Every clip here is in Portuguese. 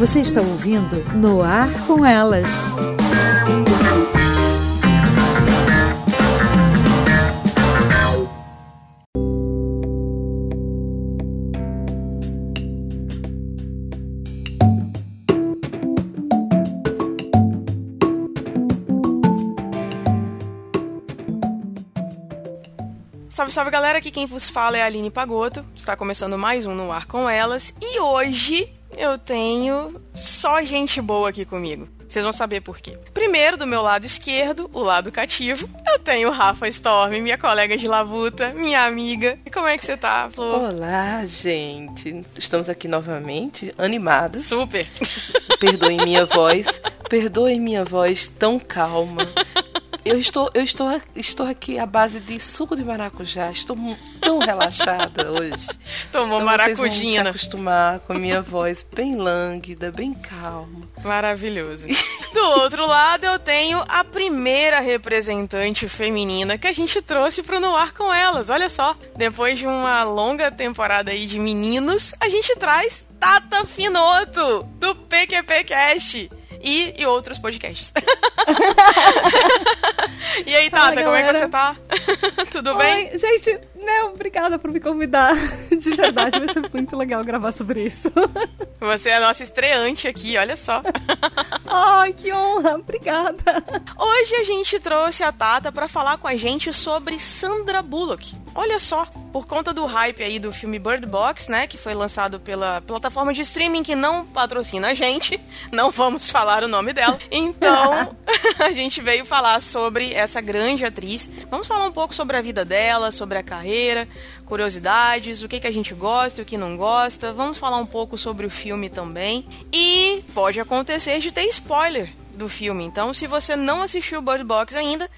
Você está ouvindo No Ar com Elas. Salve, salve galera, aqui quem vos fala é a Aline Pagoto. Está começando mais um No Ar com Elas e hoje eu tenho só gente boa aqui comigo. Vocês vão saber por quê. Primeiro, do meu lado esquerdo, o lado cativo, eu tenho Rafa Storm, minha colega de labuta, minha amiga. E como é que você tá, Flor? Olá, gente. Estamos aqui novamente, animadas. Super. Perdoem minha voz. Perdoem minha voz tão calma. Eu estou, eu estou, estou aqui à base de suco de maracujá. Estou tão relaxada hoje. Tomou então maracujina. Vocês vão se acostumar com a minha voz bem lânguida, bem calma. Maravilhoso. Do outro lado, eu tenho a primeira representante feminina que a gente trouxe pro Noir com elas. Olha só, depois de uma longa temporada aí de meninos, a gente traz Tata Finoto, do PQP Cast e, e outros podcasts. e aí, Tata, como é que você tá? Tudo Oi, bem? gente, né, obrigada por me convidar. De verdade, vai ser muito legal gravar sobre isso. Você é a nossa estreante aqui, olha só. Ai, que honra, obrigada. Hoje a gente trouxe a Tata pra falar com a gente sobre Sandra Bullock. Olha só, por conta do hype aí do filme Bird Box, né, que foi lançado pela plataforma de streaming que não patrocina a gente, não vamos falar o nome dela. Então, a gente veio falar sobre essa grande atriz. Vamos falar um pouco sobre a vida dela, sobre a carreira, curiosidades, o que, que a gente gosta e o que não gosta. Vamos falar um pouco sobre o filme também. E pode acontecer de ter spoiler do filme. Então, se você não assistiu Bird Box ainda,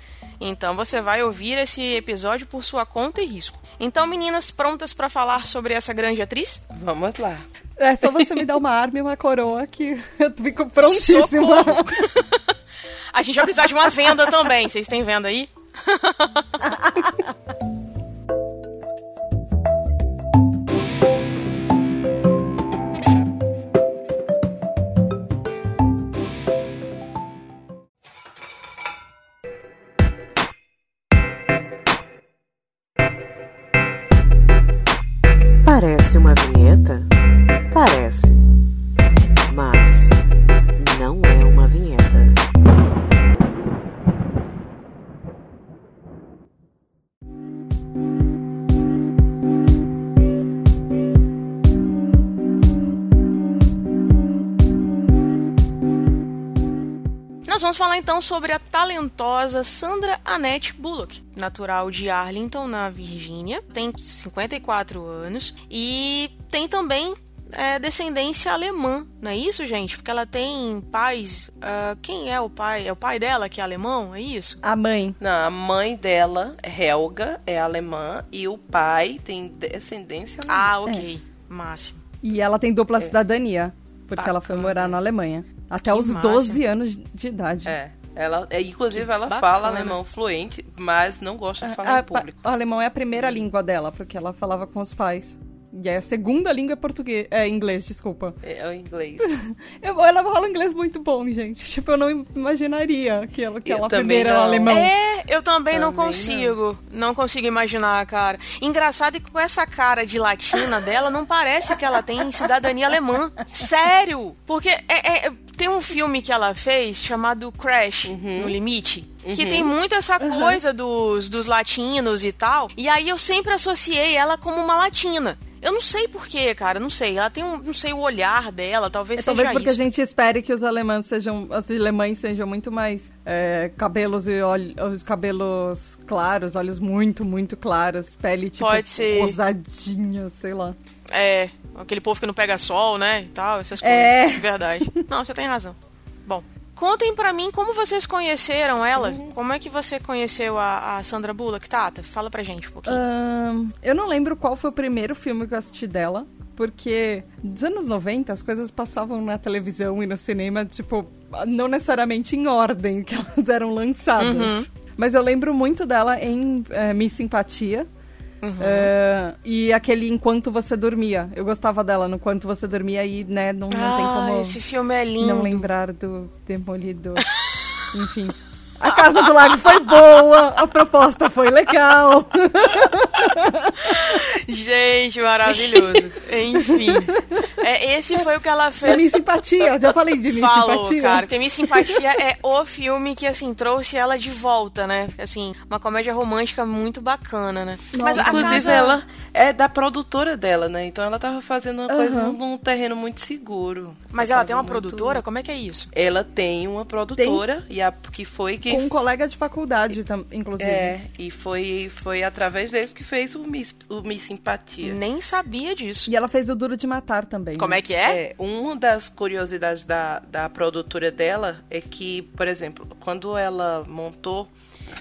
então você vai ouvir esse episódio por sua conta e risco. Então, meninas, prontas pra falar sobre essa grande atriz? Vamos lá. É só você me dar uma arma e uma coroa que eu fico prontíssima. A gente vai precisar de uma venda também. Vocês têm venda aí? vamos falar então sobre a talentosa Sandra Annette Bullock, natural de Arlington, na Virgínia, tem 54 anos e tem também é, descendência alemã, não é isso, gente? Porque ela tem pais. ah, quem é o pai? É o pai dela que é alemão? É isso? A mãe. Não, a mãe dela, Helga, é alemã e o pai tem descendência alemã. Ah, ok. Máximo. E ela tem dupla cidadania, porque ela foi Bacana. morar na Alemanha. Até Que os massa. 12 anos de idade. É. Ela, é, inclusive, Que ela bacana. fala alemão fluente, mas não gosta de falar Ah, em público. pa- O alemão é a primeira língua dela, porque ela falava com os pais. E aí a segunda língua é português. É inglês, desculpa. É, é o inglês. Eu, ela fala inglês muito bom, gente. Tipo, eu não imaginaria que ela, que Eu ela também primeiro era não. alemão. É, eu também, não Também consigo. Não. consigo imaginar, cara. Engraçado é que com essa cara de latina dela, não parece que ela tem cidadania alemã. Sério! Porque é- é- tem um filme que ela fez chamado Crash, No Limite. Que tem muito essa coisa dos, dos latinos e tal. E aí eu sempre associei ela como uma latina. Eu não sei porquê, cara, não sei. Ela tem um, não sei, o olhar dela, talvez É, seja talvez porque isso. a gente espere que os alemães sejam, as alemães sejam muito mais é, cabelos e olhos, os cabelos claros, olhos muito, muito claros, pele tipo Pode ser. rosadinha, sei lá. É, aquele povo que não pega sol, né? E tal, essas coisas. É. Verdade. Não, você tem razão. Bom, contem pra mim como vocês conheceram ela. Como é que você conheceu a, a Sandra Bullock, Tata? Fala pra gente um pouquinho. Ahn, eu não lembro qual foi o primeiro filme que eu assisti dela, porque dos anos 90 as coisas passavam na televisão e no cinema, tipo, não necessariamente em ordem que elas eram lançadas. Mas eu lembro muito dela em eh, Miss Simpatia, É, e aquele Enquanto Você Dormia. Eu gostava dela no Enquanto Você Dormia e, né, não, não tem ah, como esse filme é lindo. não lembrar do Demolidor. Enfim. A Casa do Lago foi boa, a proposta foi legal. Gente, maravilhoso. Enfim. É, esse foi o que ela fez. Miss Simpatia, já falei de Miss Falou, Simpatia. cara. Porque Miss Simpatia é o filme que, assim, trouxe ela de volta, né? Assim, uma comédia romântica muito bacana, né? Mas a Inclusive, casa... ela é da produtora dela, né? Então ela tava fazendo uma coisa Aham. num, num terreno muito seguro. Mas ela Tava tem uma muito- produtora? Como é que é isso? Ela tem uma produtora, e a que foi que. Com um colega de faculdade, inclusive. É, e foi, foi através deles que fez o Miss, o Miss Simpatia. Nem sabia disso. E ela fez o Duro de Matar também. Como né? é que é? É, uma das curiosidades da, da produtora dela é que, por exemplo, quando ela montou,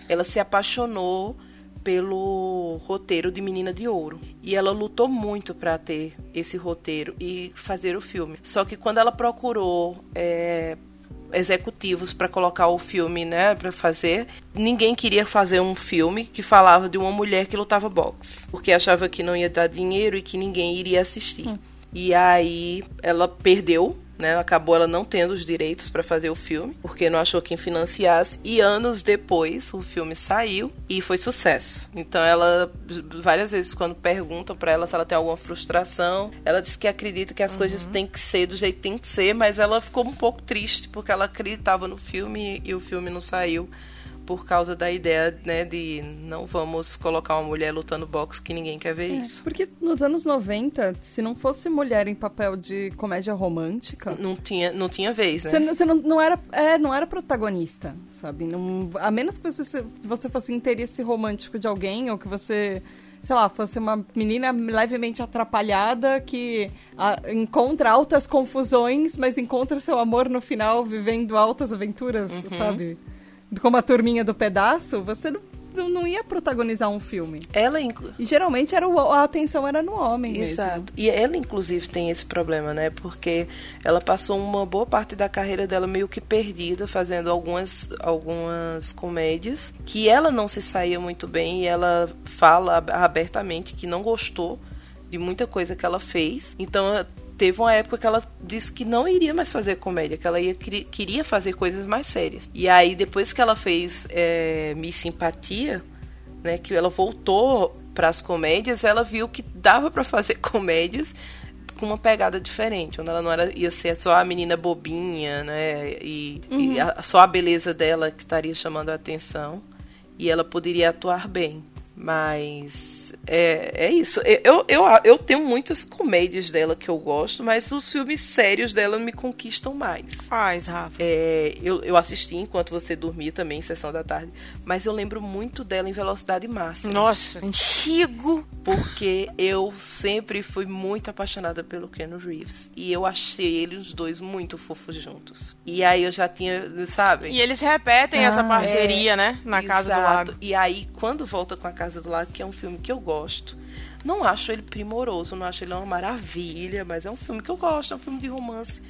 ela se apaixonou pelo roteiro de Menina de Ouro. E ela lutou muito para ter esse roteiro e fazer o filme. Só que quando ela procurou é, executivos para colocar o filme, né, para fazer, ninguém queria fazer um filme que falava de uma mulher que lutava boxe, porque achava que não ia dar dinheiro e que ninguém iria assistir. E aí ela perdeu, né? Acabou ela não tendo os direitos para fazer o filme, porque não achou quem financiasse. E anos depois o filme saiu e foi sucesso. Então ela várias vezes quando perguntam para ela se ela tem alguma frustração, ela diz que acredita que as coisas têm que ser do jeito que tem que ser, mas ela ficou um pouco triste porque ela acreditava no filme e o filme não saiu por causa da ideia, né, de não vamos colocar uma mulher lutando boxe que ninguém quer ver isso. Porque nos anos 90, se não fosse mulher em papel de comédia romântica, Não tinha, não tinha vez, né? você, não- você não, não era, é, não era protagonista, sabe? Não, a menos que você, você fosse interesse romântico de alguém, ou que você, sei lá, fosse uma menina levemente atrapalhada que ah, encontra altas confusões, mas encontra seu amor no final vivendo altas aventuras, Uhum. sabe? Como a turminha do pedaço, você não, não- ia protagonizar um filme. Ela, inclu- E geralmente era o- a atenção era no homem mesmo. Exato. E ela, inclusive, tem esse problema, né? Porque ela passou uma boa parte da carreira dela meio que perdida, fazendo algumas, algumas comédias, que ela não se saía muito bem e ela fala ab- abertamente que não gostou de muita coisa que ela fez. Então, teve uma época que ela disse que não iria mais fazer comédia, que ela ia, queria- fazer coisas mais sérias. E aí, depois que ela fez é, Miss Simpatia, né, que ela voltou para as comédias, ela viu que dava para fazer comédias com uma pegada diferente, onde ela não era ia ser só a menina bobinha, né, e, e a- só a beleza dela que estaria chamando a atenção, e ela poderia atuar bem, mas é, é isso. Eu, eu, eu tenho muitas comédias dela que eu gosto, mas os filmes sérios dela me conquistam mais. Faz, Rafa. É, eu, eu assisti enquanto você dormia também, em sessão da tarde, mas eu lembro muito dela em Velocidade Máxima. Nossa, antigo. Porque eu sempre fui muito apaixonada pelo Keanu Reeves. E eu achei ele os dois muito fofos juntos. E aí eu já tinha, sabe? E eles repetem essa Ah, parceria, né? Na Casa do Exato. Lago. E aí, quando volta com a Casa do Lago, que é um filme que eu gosto, não acho ele primoroso, não acho ele uma maravilha, mas é um filme que eu gosto, é um filme de romance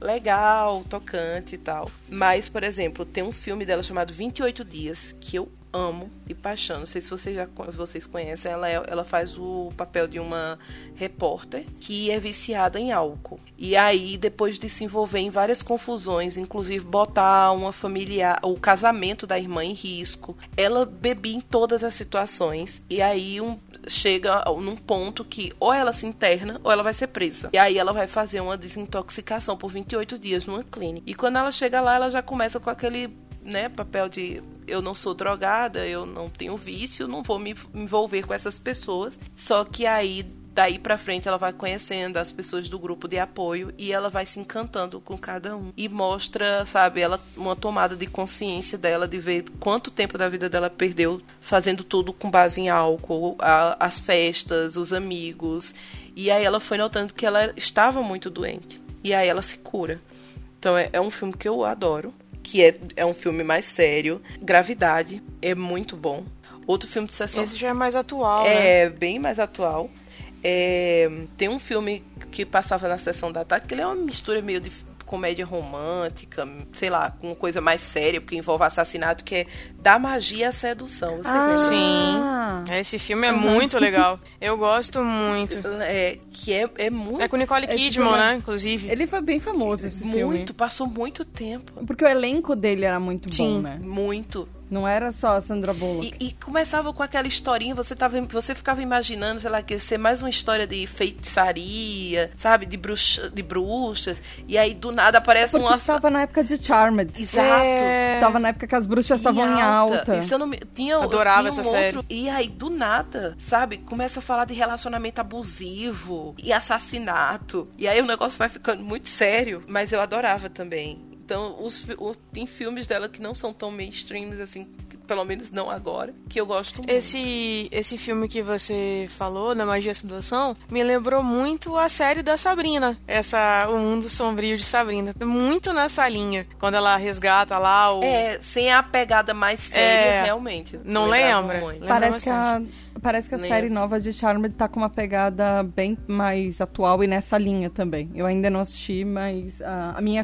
legal, tocante e tal. Mas, por exemplo, tem um filme dela chamado 28 Dias, que eu amo de paixão. Não sei se vocês já vocês conhecem, ela, é- ela faz o papel de uma repórter que é viciada em álcool. E aí, depois de se envolver em várias confusões, inclusive botar uma familiar, o casamento da irmã em risco, ela bebia em todas as situações. E aí, um, chega num ponto que ou ela se interna ou ela vai ser presa. E aí ela vai fazer uma desintoxicação por 28 dias numa clínica. E quando ela chega lá, ela já começa com aquele né, papel de eu não sou drogada, eu não tenho vício, não vou me envolver com essas pessoas. Só que aí daí pra frente ela vai conhecendo as pessoas do grupo de apoio e ela vai se encantando com cada um e mostra, sabe, ela uma tomada de consciência dela de ver quanto tempo da vida dela perdeu fazendo tudo com base em álcool, a- as festas, os amigos. E aí ela foi notando que ela estava muito doente. E aí ela se cura. Então é, é um filme que eu adoro, que é, é um filme mais sério. Gravidade é muito bom. Outro filme de sessão Esse já é mais atual, né? é bem mais atual. É, tem um filme que passava na sessão da tarde, que ele é uma mistura meio de comédia romântica, sei lá, com coisa mais séria, porque envolve assassinato, que é Da Magia à Sedução. Você Ah. Sim. Esse filme é muito legal. Eu gosto muito. É, que é, é muito. É com Nicole É tipo Kidman, uma- né? Inclusive. Ele foi bem famoso esse filme. muito, passou muito tempo. Porque o elenco dele era muito Sim. bom, né? Muito. Não era só a Sandra Bullock. E, e começava com aquela historinha, você, tava, você ficava imaginando, sei lá, que ia ser mais uma história de feitiçaria, sabe? De, bruxa, de bruxas. E aí, do nada, aparece Porque um... tava na época de Charmed. Exato. É. Tava na época que as bruxas estavam em alta. E se eu não me... tinha, Adorava tinha um essa série. outro- E aí, do nada, sabe? Começa a falar de relacionamento abusivo e assassinato. E aí o negócio vai ficando muito sério. Mas eu adorava também. Então, os, o- tem filmes dela que não são tão mainstreams assim, pelo menos não agora, que eu gosto muito. Esse, esse filme que você falou, da Magia e Sedução, me lembrou muito a série da Sabrina. Essa, O Mundo Sombrio de Sabrina. Muito nessa linha. Quando ela resgata lá o... É, sem a pegada mais séria, É. realmente. Não lembra? muito. Lembra Parece que, a, bastante. Parece que a série nova de Charmed tá com uma pegada bem mais atual e nessa linha também. Eu ainda não assisti, mas a, a minha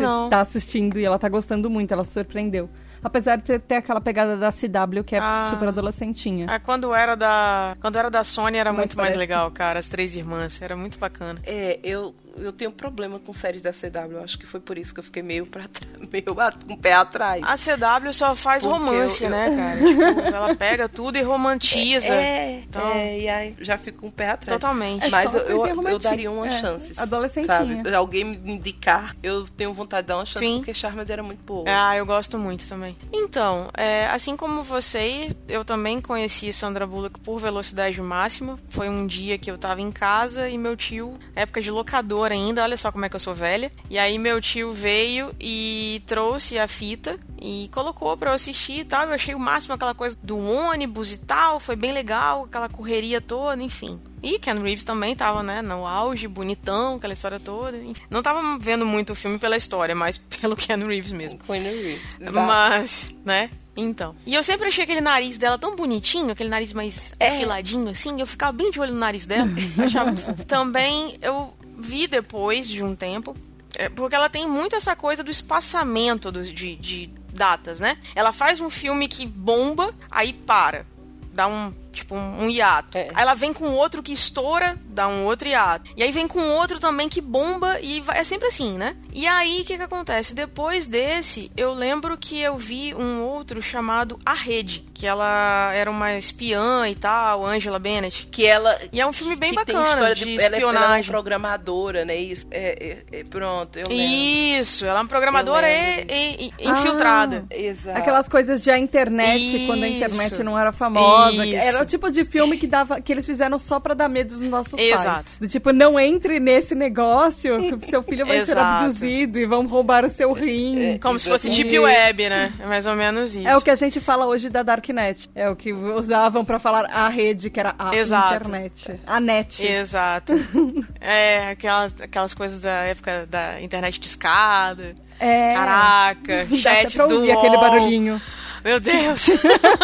não. tá assistindo e ela tá gostando muito, ela se surpreendeu. Apesar de ter, ter aquela pegada da CW, que é Ah. super adolescentinha. Ah, quando era da quando era da Sony era Mas muito mais legal, cara. As três irmãs, era muito bacana. É, eu, eu tenho problema com séries da CW. Eu acho que foi por isso que eu fiquei meio pra meio com o pé atrás. A CW só faz Porque romance, eu- eu- né, cara? Tipo, ela pega tudo e romantiza. É, Então- é, e aí já fico com o pé atrás. Totalmente. É Mas eu, eu, eu daria uma É, chance. adolescentinha. Sabe? Alguém me indicar, eu tenho vontade de dar uma chance, Sim. porque Charmed era muito boa. Ah, eu gosto muito também. Então, é, assim como você, eu também conheci Sandra Bullock por velocidade máxima. Foi um dia que eu tava em casa e meu tio, época de locador ainda, olha só como é que eu sou velha. E aí meu tio veio e trouxe a fita e colocou pra eu assistir e tal. Eu achei o máximo aquela coisa do ônibus e tal, foi bem legal, aquela correria toda, enfim. E Ken Reeves também tava, né, no auge, bonitão, aquela história toda. Não tava vendo muito o filme pela história, mas pelo Ken Reeves mesmo. Queen Reeves. Exato. Mas, né? Então. E eu sempre achei aquele nariz dela tão bonitinho, aquele nariz mais É. afiladinho assim. Eu ficava bem de olho no nariz dela. achava. Também eu vi depois de um tempo. é, porque ela tem muito essa coisa do espaçamento do- de, de datas, né? Ela faz um filme que bomba, aí para. Dá um, tipo, um, um hiato. É. Aí ela vem com outro que estoura, dá um outro hiato. E aí vem com outro também que bomba e vai, é sempre assim, né? E aí, o que que acontece? Depois desse, eu lembro que eu vi um outro chamado A Rede, que ela era uma espiã e tal, Angela Bennett. Que ela. E é um filme bem que tem bacana história de, ela é- Ela é uma espionagem. programadora, né? Isso. É, é- é- pronto, eu lembro. Isso, ela é uma programadora e, e- e infiltrada. Exato. Aquelas coisas de a internet, quando a Isso. internet não era famosa. Isso. Era tipo de filme que dava que eles fizeram só pra dar medo dos nossos Exato. pais. Do tipo, não entre nesse negócio, que seu filho vai ser abduzido e vão roubar o seu rim. Como se fosse Isso. Deep Web, né? É mais ou menos isso. É o que a gente fala hoje da Darknet. É o que usavam pra falar a rede, que era a Exato. internet. A net. Exato. é, aquelas, aquelas coisas da época da internet discada. É. Caraca, chats pra do aquele barulhinho. Meu Deus.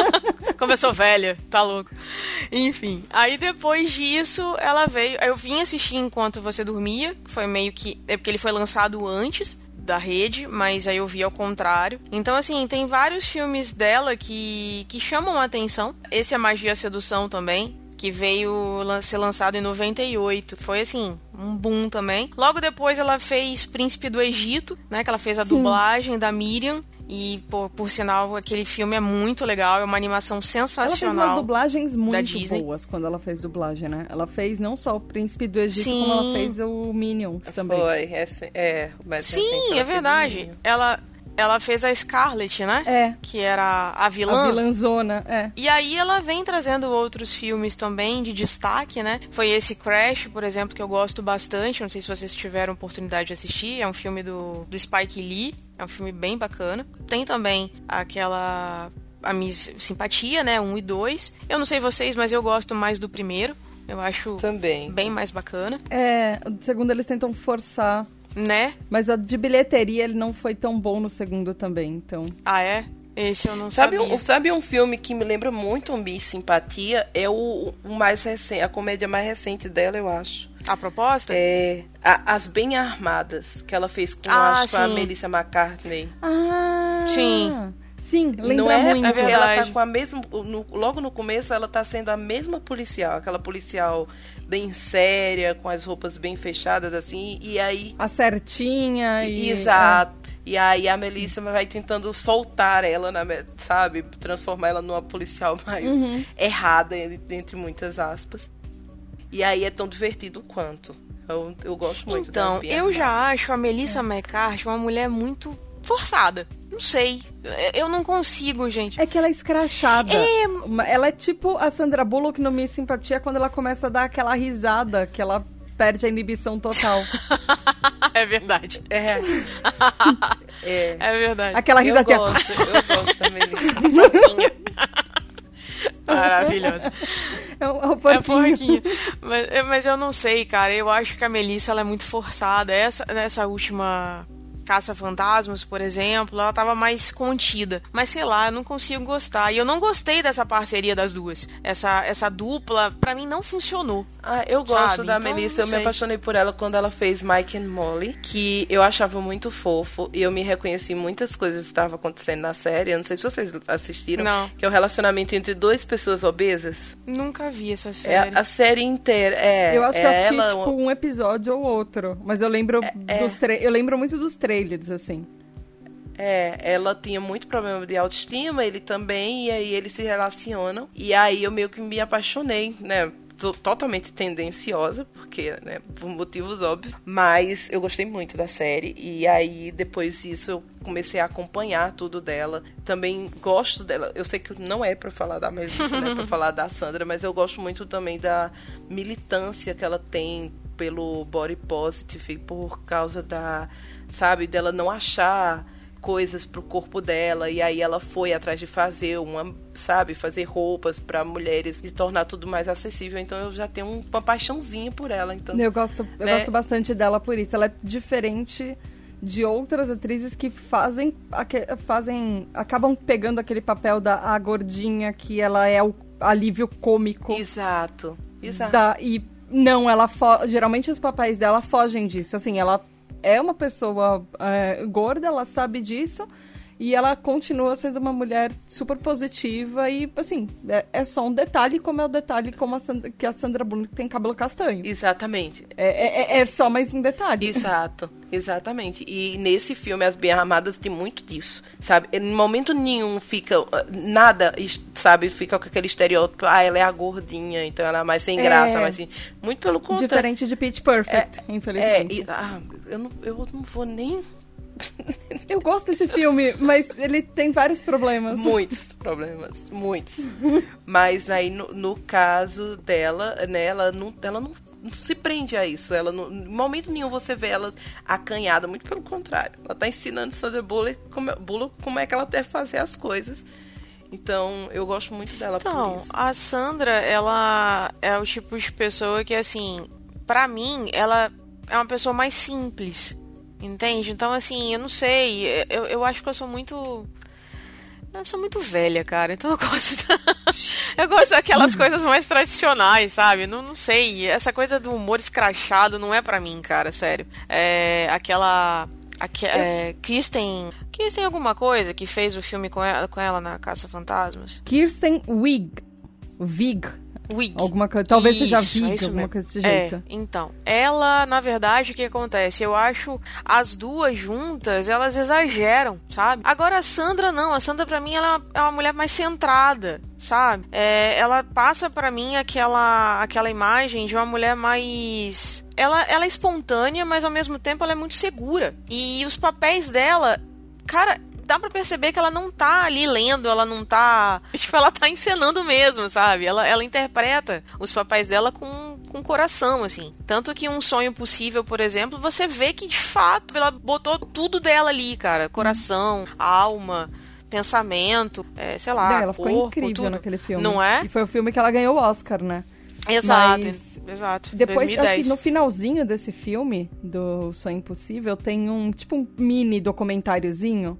Como eu sou velha, tá louco. Enfim, aí depois disso, ela veio. Eu vim assistir enquanto você dormia, que foi meio que. É porque ele foi lançado antes da rede, mas aí eu vi ao contrário. Então, assim, tem vários filmes dela que, que chamam a atenção. Esse é Magia e Sedução também. Que veio ser lançado em 98. Foi assim, um boom também. Logo depois ela fez Príncipe do Egito, né? Que ela fez a Sim. dublagem da Miriam. E, por, por sinal, aquele filme é muito legal, é uma animação Ela fez umas sensacional. dublagens muito boas quando ela fez dublagem, né? Ela fez não só o Príncipe do Egito, Sim. como ela fez o Minions também. Foi, é, sim- é, Sim, é verdade. Ela, ela fez a Scarlett, né? É. Que era a vilã. A vilãzona, é. E aí ela vem trazendo outros filmes também de destaque, né? Foi esse Crash, por exemplo, que eu gosto bastante. Não sei se vocês tiveram oportunidade de assistir. É um filme do, do Spike Lee. É um filme bem bacana. Tem também aquela... A Miss Simpatia, né? Um e dois. Eu não sei vocês, mas eu gosto mais do primeiro. Eu acho Também. bem mais bacana, É, o segundo eles tentam forçar, né? mas a de bilheteria ele não foi tão bom no segundo também, então. Ah, é? Esse eu não Sabe sabia. um, sabe um filme que me lembra muito Miss Simpatia? É o, o mais recente, a comédia mais recente dela, eu acho. A proposta? É, a- as bem armadas que ela fez com, Ah, acho, com a. Melissa McCartney. Ah! Sim. Sim, lembra não é, muito. é porque ela tá verdade. com a mesma. no- logo no começo, ela tá sendo a mesma policial, aquela policial bem séria, com as roupas bem fechadas, assim, e aí. A certinha e... Exato. E aí a Melissa vai tentando soltar ela, na, sabe? Transformar ela numa policial mais Uhum. errada, en- entre muitas aspas. E aí é tão divertido quanto. Eu, eu gosto muito Então, eu já acho a Melissa McCarthy uma mulher muito forçada. Não sei. Eu não consigo, gente. É que ela é escrachada. É. Ela é tipo a Sandra Bullock no Miss Simpatia quando ela começa a dar aquela risada que ela perde a inibição total. é verdade. É. é. É verdade. Aquela Eu risadinha. gosto, eu gosto Melissa. Maravilhosa. É um, é um É porquinho. porquinho. Mas, é, mas eu não sei, cara. Eu acho que a Melissa ela é muito forçada. Essa, nessa última Caça Fantasmas, por exemplo, ela tava mais contida. Mas sei lá, eu não consigo gostar. E eu não gostei dessa parceria das duas. Essa, essa dupla, pra mim, não funcionou. Ah, eu gosto Sabe? da Então, Melissa, eu me apaixonei por ela quando ela fez Mike and Molly, que eu achava muito fofo e eu me reconheci em muitas coisas que estavam acontecendo na série. Eu não sei se vocês assistiram, Não. que é o relacionamento entre duas pessoas obesas. Nunca vi essa É série. a, a série inteira. É, Eu acho que eu é assisti, ela, tipo, um episódio ou outro. Mas eu lembro é. dos tra... Eu lembro muito dos trailers, assim. É, ela tinha muito problema de autoestima, ele também, e aí eles se relacionam. E aí eu meio que me apaixonei, né? Tô totalmente tendenciosa, porque, né, por motivos óbvios. Mas eu gostei muito da série. E aí, depois disso, eu comecei a acompanhar tudo dela. Também gosto dela. Eu sei que não é pra falar da Melissa, né? Pra falar da Sandra, mas eu gosto muito também da militância que ela tem pelo body positive, por causa da, sabe, dela não achar coisas pro corpo dela e aí ela foi atrás de fazer uma, sabe, fazer roupas para mulheres e tornar tudo mais acessível. Então eu já tenho uma paixãozinha por ela, então. Eu gosto, eu Né? gosto bastante dela por isso. Ela é diferente de outras atrizes que fazem, fazem acabam pegando aquele papel da a gordinha que ela é o alívio cômico Exato. Exato. da e não ela geralmente os papéis dela fogem disso. Assim, ela é uma pessoa é, gorda, ela sabe disso. E ela continua sendo uma mulher super positiva e, assim, é, é só um detalhe, como é o detalhe como a Sandra, que a Sandra Bullock tem cabelo castanho. Exatamente. É, é, é só mais um detalhe. Exato, exatamente. E nesse filme, As Bem Armadas, tem muito disso, sabe? Em momento nenhum fica uh, nada, sabe? Fica com aquele estereótipo, ah, ela é a gordinha, então ela é mais sem É. graça, mais assim. Muito pelo contrário. Diferente de Pitch Perfect, É, infelizmente. e- ah, eu, não, eu não vou nem. Eu gosto desse filme, mas ele tem vários problemas. Muitos problemas, muitos. Mas aí, no, no caso dela, né, ela não, ela não se prende a isso. Ela em momento nenhum você vê ela acanhada, muito pelo contrário. Ela tá ensinando Sandra Bullock como, Bullock como é que ela deve fazer as coisas. Então, eu gosto muito dela por Então, isso. a Sandra, ela é o tipo de pessoa que, assim, pra mim, ela é uma pessoa mais simples. Entende? Então, assim, eu não sei. Eu, eu acho que eu sou muito. Eu sou muito velha, cara. Então eu gosto. da- eu gosto daquelas coisas mais tradicionais, sabe? Não, não sei. Essa coisa do humor escrachado não é pra mim, cara, sério. É aquela. aque- é, Kristen. Kristen alguma coisa que fez o filme com ela, com ela na Caça Fantasmas? Kirsten Wig. Vig. Wig. Alguma coisa. Talvez seja Isso, Vig, é isso alguma coisa desse É, jeito. então, ela, na verdade, o que acontece? Eu acho as duas juntas, elas exageram, sabe? Agora a Sandra não, a Sandra pra mim ela é uma mulher mais centrada, sabe? É, ela passa pra mim aquela aquela imagem de uma mulher mais ela, ela é espontânea, mas ao mesmo tempo ela é muito segura. E os papéis dela, cara, dá pra perceber que ela não tá ali lendo, ela não tá. Tipo, ela tá encenando mesmo, sabe? Ela, ela interpreta os papéis dela com, com coração, assim. Tanto que um sonho possível, por exemplo, você vê que de fato ela botou tudo dela ali, cara. Coração, alma. Pensamento, é, sei lá, ela ficou corpo, incrível tudo. naquele filme. Não é? E foi o filme que ela ganhou o Oscar, né? Exato, Mas exato. Depois, 2010. acho que no finalzinho desse filme, do Sonho Impossível, tem um, tipo, um mini documentáriozinho.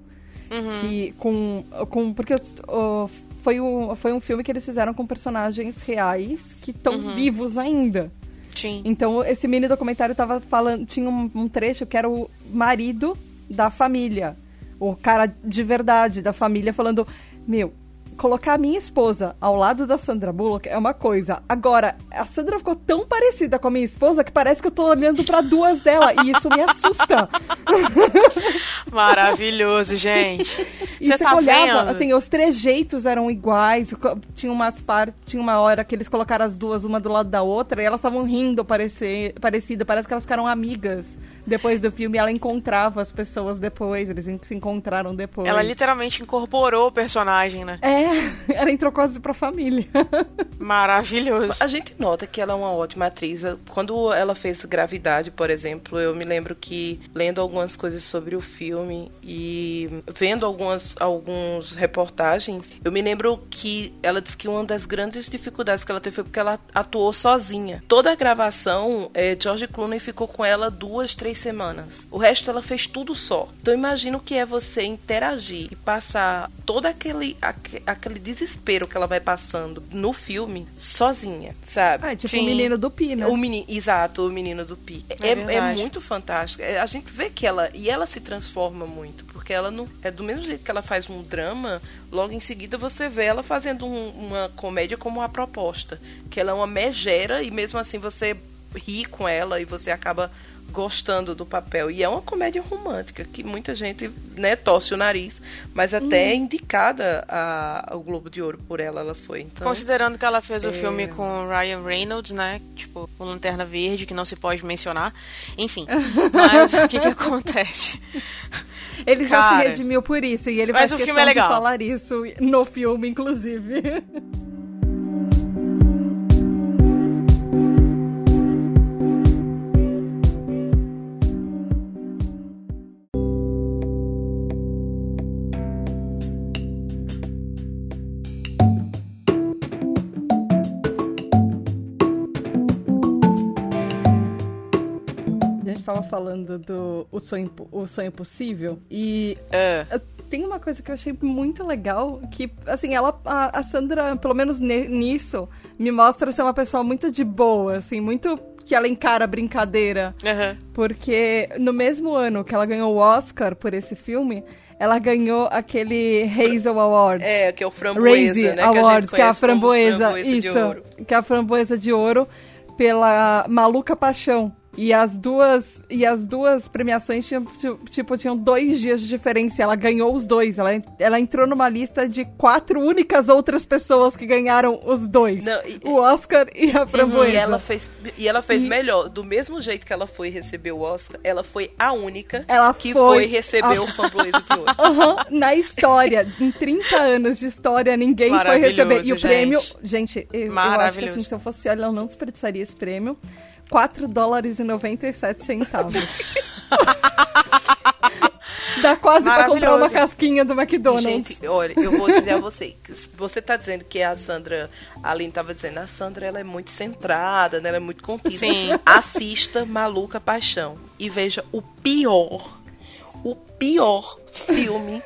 Uhum. Que, com, com... Porque ó, foi, um, foi um filme que eles fizeram com personagens reais que estão Uhum. vivos ainda. Sim. Sim. Então, esse mini documentário tava falando. Tinha um, um trecho que era o marido da família. O cara de verdade da família falando: Meu, colocar a minha esposa ao lado da Sandra Bullock é uma coisa. Agora, a Sandra ficou tão parecida com a minha esposa que parece que eu tô olhando para duas dela e isso me assusta. Maravilhoso, gente. E Você você tá olhava, vendo? assim, os trejeitos eram iguais. Tinha umas par... tinha uma hora que eles colocaram as duas uma do lado da outra e elas estavam rindo parecer... parecida. Parece que elas ficaram amigas depois do filme. Ela encontrava as pessoas depois, eles se encontraram depois. Ela literalmente incorporou o personagem, né? É, ela entrou quase pra família. Maravilhoso. A gente nota que ela é uma ótima atriz. Quando ela fez Gravidade, por exemplo, eu me lembro que lendo algumas coisas sobre o filme e vendo algumas alguns reportagens, eu me lembro que ela disse que uma das grandes dificuldades que ela teve foi porque ela atuou sozinha. Toda a gravação, eh, George Clooney ficou com ela duas, três semanas. O resto ela fez tudo só. Então imagina o que é você interagir e passar todo aquele, aque- aquele desespero que ela vai passando no filme sozinha, sabe? Ah, tipo Sim. o menino do Pi, né? O menino, exato, o menino do Pi. É É, é muito fantástico. É, A gente vê que ela. E ela se transforma muito. Porque ela não. É do mesmo jeito que ela faz um drama, logo em seguida você vê ela fazendo um- uma comédia como a proposta. Que ela é uma megera e mesmo assim você ri com ela e você acaba gostando do papel. E é uma comédia romântica que muita gente, né, torce o nariz, mas até é indicada a- ao Globo de Ouro por ela, ela foi. Então, Considerando que ela fez o É. filme com o Ryan Reynolds, né? Tipo, o Lanterna Verde, que não se pode mencionar. Enfim. Mas o que que acontece? Ele já Cara. se redimiu por isso e ele Mas faz o filme é legal. falar isso no filme, inclusive. tava falando do o sonho, o sonho possível e. Eu- Tem uma coisa que eu achei muito legal, que, assim, ela, a, a Sandra, pelo menos nisso, me mostra ser uma pessoa muito de boa, assim, muito que ela encara a brincadeira. Aham. Porque no mesmo ano que ela ganhou o Oscar por esse filme, ela ganhou aquele Hazel Award. É, que é o framboesa, Raise né? que a gente Awards, que é a framboesa, framboesa isso, que é a framboesa de ouro pela Maluca Paixão. E as duas e as duas premiações tinham, ti- tipo tinham dois dias de diferença. Ela ganhou os dois. Ela, ela entrou numa lista de quatro únicas outras pessoas que ganharam os dois: Não, e- o Oscar e a framboesa. E ela fez, e ela fez E- melhor. Do mesmo jeito que ela foi receber o Oscar, ela foi a única Ela que foi foi, receber a- o framboesa de ouro. Aham, na história, em 30 anos de história, ninguém foi receber. E o gente. prêmio, gente, eu, eu acho que assim, se eu fosse ela, eu não desperdiçaria esse prêmio. 4 dólares e 97 centavos. Dá quase pra comprar uma casquinha do McDonald's. Gente, olha, eu vou dizer a você, você tá dizendo que a Sandra, a Aline tava dizendo, a Sandra ela é muito centrada, né? Ela é muito contida. Sim. Assista Maluca Paixão e veja o pior, o pior filme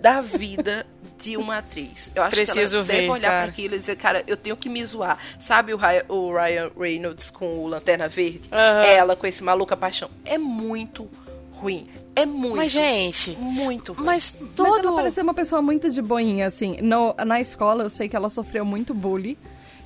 da vida de uma atriz. Eu acho Preciso que ela deve ver, olhar cara. pra aquilo e dizer, cara, eu tenho que me zoar. Sabe o Ryan, o Ryan Reynolds com o Lanterna Verde? Aham. Ela com esse Maluca Paixão. É muito ruim. É muito. Mas, gente, Muito ruim. mas Mas todo. ela parecia uma pessoa muito de boinha, assim. No, na escola, eu sei que ela sofreu muito bullying.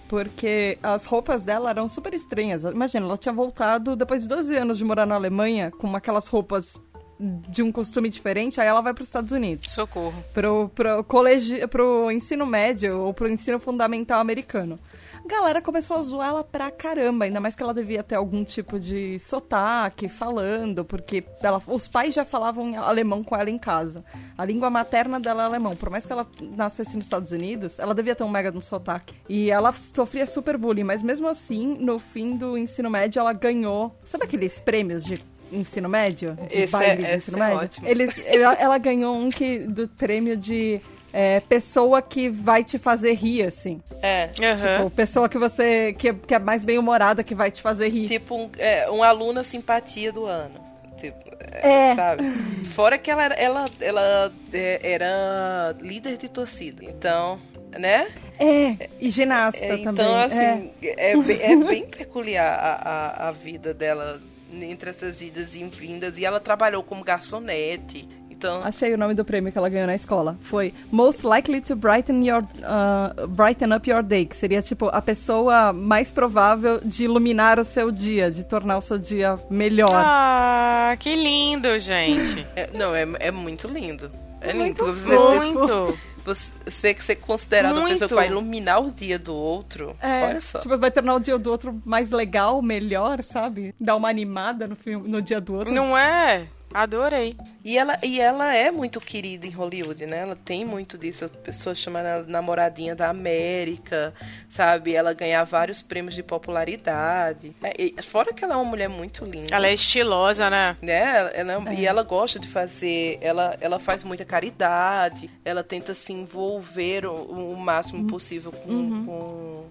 Porque as roupas dela eram super estranhas. Imagina, ela tinha voltado depois de 12 anos de morar na Alemanha com aquelas roupas de um costume diferente, aí ela vai para os Estados Unidos. Socorro. pro, pro, colegi... pro ensino médio ou pro ensino fundamental americano. A galera começou a zoar ela pra caramba, ainda mais que ela devia ter algum tipo de sotaque falando, porque ela, os pais já falavam alemão com ela em casa. A língua materna dela é alemão. Por mais que ela nascesse nos Estados Unidos, ela devia ter um mega de um sotaque. E ela sofria super bullying, mas mesmo assim, no fim do ensino médio, ela ganhou. Sabe aqueles prêmios de ensino médio? De Esse baile é- de esse ensino é médio? ótimo. Eles, ela, ela ganhou um que, do prêmio de é, pessoa que vai te fazer rir, assim. É. Aham. Tipo, pessoa que você. Que, que é mais bem-humorada, que vai te fazer rir. Tipo, um, é, um aluna simpatia do ano. Tipo, É. Sabe? Fora que ela, era- ela, ela é, era líder de torcida. Então, né? É, e ginasta É, também. então, é. assim, é, bem, é bem peculiar a, a, a vida dela entre essas idas e vindas. E ela trabalhou como garçonete. Então, Achei o nome do prêmio que ela ganhou na escola. Foi Most Likely to Brighten, your, uh, brighten Up Your Day, que seria tipo a pessoa mais provável de iluminar o seu dia, de tornar o seu dia melhor. Ah, que lindo, gente. é- não, é, é muito lindo. É Muito lindo. Você, Muito. Você, você ser considerado uma pessoa que vai iluminar o dia do outro. É, Olha só. tipo, vai tornar o dia do outro mais legal, melhor, sabe? Dar uma animada no, filme, no dia do outro. Não é? Adorei. E ela, e ela é muito querida em Hollywood, né? Ela tem muito disso. As pessoas chamam ela de namoradinha da América, sabe? Ela ganha vários prêmios de popularidade. É, e fora que ela é uma mulher muito linda. Ela é estilosa, né? né? Ela, E ela gosta de fazer, ela, ela faz muita caridade, ela tenta se envolver o, o máximo possível com, com,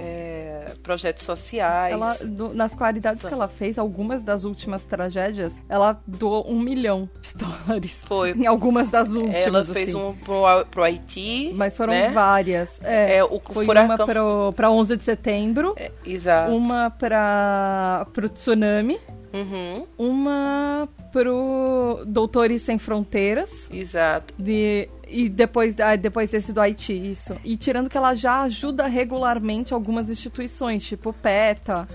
é, projetos sociais. Ela, no- nas qualidades que ela fez, algumas das últimas tragédias, ela doou um milhão de dólares. Foi. Em algumas das últimas, Ela fez assim. um pro, pro Haiti. Mas foram né? várias. É, É, o foi furacão- uma pro, pra 11 de setembro, É, exato. uma pra, pro tsunami, Uhum, uma pro Doutores Sem Fronteiras, exato. de, e depois, ah, depois desse do Haiti, isso. E tirando que ela já ajuda regularmente algumas instituições, tipo PETA,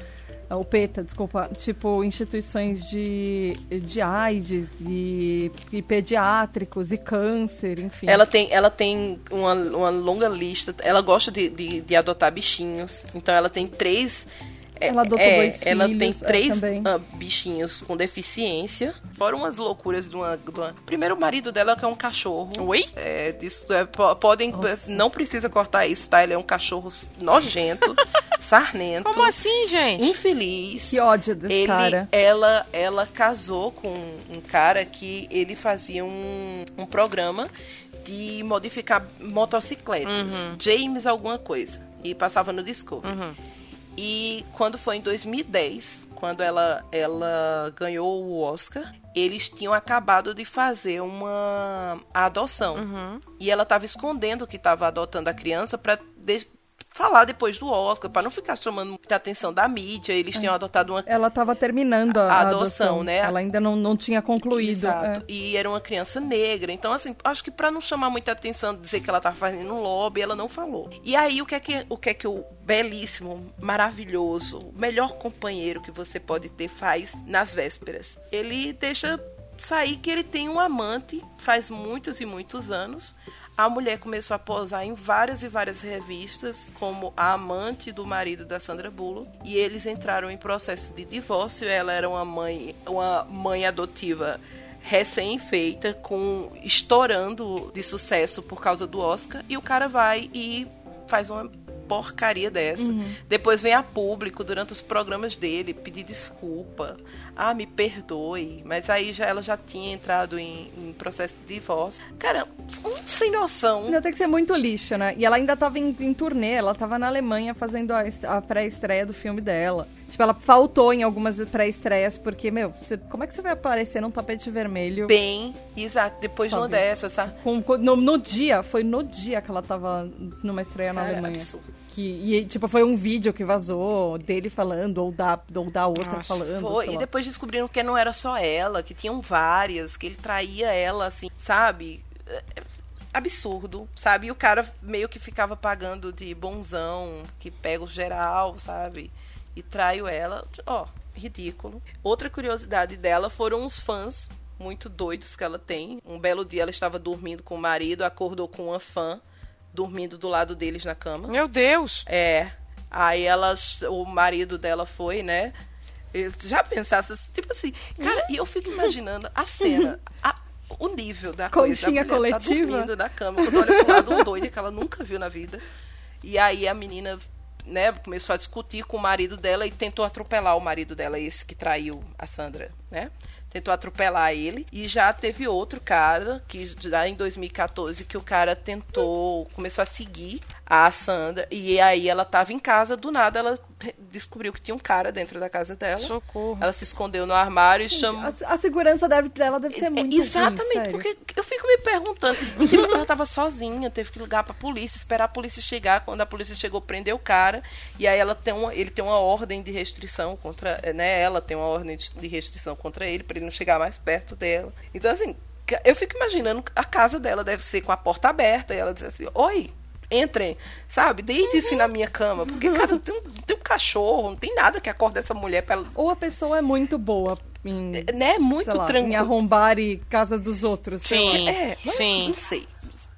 o PETA, desculpa, tipo instituições de, de AIDS, de, e pediátricos e câncer, enfim. Ela tem, ela tem uma, uma longa lista. Ela gosta de, de, de adotar bichinhos. Então ela tem três. Ela adotou é, dois Ela filhos, tem é, três ah, bichinhos com deficiência. Fora umas loucuras de uma, de uma- Primeiro, o marido dela que é um cachorro. Oi? É, disso, é, po- podem. Nossa. Não precisa cortar isso, tá? Ele é um cachorro nojento, sarnento. Como assim, gente? Infeliz. Que ódio desse Ele, cara. Ela, ela casou com um cara que ele fazia um, um programa de modificar motocicletas. James alguma coisa. E passava no Discovery. E quando foi em 2010, quando ela, ela ganhou o Oscar, eles tinham acabado de fazer uma adoção. E ela estava escondendo que estava adotando a criança para falar depois do Oscar, para não ficar chamando muita atenção da mídia. Eles tinham adotado uma Ela estava terminando a, A adoção, adoção, né? Ela ainda não, não tinha concluído. Exato. é. E era uma criança negra. Então, assim, acho que pra não chamar muita atenção, dizer que ela tava fazendo um lobby, ela não falou. E aí, o que é que o, que é que o belíssimo, maravilhoso, o melhor companheiro que você pode ter faz nas vésperas? Ele deixa sair que ele tem um amante faz muitos e muitos anos. A mulher começou a posar em várias e várias revistas como a amante do marido da Sandra Bullock e eles entraram em processo de divórcio. Ela era uma mãe, uma mãe adotiva recém-feita, com estourando de sucesso por causa do Oscar, e o cara vai e faz uma porcaria dessa. Depois vem a público durante os programas dele pedir desculpa. Ah, me perdoe. Mas aí já ela já tinha entrado em, em processo de divórcio. Cara, um sem noção. Ainda tem que ser muito lixo, né? E ela ainda tava em, em turnê, ela tava na Alemanha fazendo a, a pré-estreia do filme dela. Tipo, ela faltou em algumas pré-estreias, porque, meu, você- como é que você vai aparecer num tapete vermelho? Bem, exato. Depois de uma Sabe? dessas, sabe? Com- no, no dia, foi no dia que ela tava numa estreia na Cara, Alemanha. absurdo. Que, e, tipo, foi um vídeo que vazou dele falando, ou da, ou da outra Nossa, falando. Foi, e depois descobriram que não era só ela, que tinham várias, que ele traía ela, assim, sabe? É- Absurdo, sabe? E o cara meio que ficava pagando de bonzão, que pega o geral, sabe? E traio ela. Ó, ridículo. Outra curiosidade dela foram os fãs muito doidos que ela tem. Um belo dia ela estava dormindo com o marido, acordou com uma fã dormindo do lado deles na cama. Meu Deus. É. Aí elas, o marido dela foi, né? Já pensasse, assim, tipo assim, cara, e eu fico imaginando a cena, a- o nível da coisa. Conchinha a mulher coletiva? Tá dormindo na cama, quando olha pro lado um doido que ela nunca viu na vida. E aí a menina, né, começou a discutir com o marido dela e tentou atropelar o marido dela, esse que traiu a Sandra, né? Tentou atropelar ele. E já teve outro cara, que já em 2014, que o cara tentou, começou a seguir a Sandra. E aí ela tava em casa, do nada ela descobriu que tinha um cara dentro da casa dela. Socorro. Ela se escondeu no armário e chamou. A, a segurança deve, dela deve ser É, muito Exatamente, ruim, sério. porque eu fico me perguntando. E teve- ela tava sozinha, teve que ligar pra polícia, esperar a polícia chegar. Quando a polícia chegou, prendeu o cara. E aí ela tem uma, ele tem uma ordem de restrição contra. Né, ela tem uma ordem de restrição contra ele, pra ele não chegar mais perto dela. Então, assim, eu fico imaginando a casa dela deve ser com a porta aberta e ela diz assim: Oi. Entrem, sabe? Deite-se na minha cama. Porque, cara, não tem, um, não tem um cachorro, não tem nada que acorde essa mulher pra ela. Ou a pessoa é muito boa em, Né? Muito sei lá, em tranquilo. arrombar e casa dos outros. sei lá. Sim, É, sim. não sei.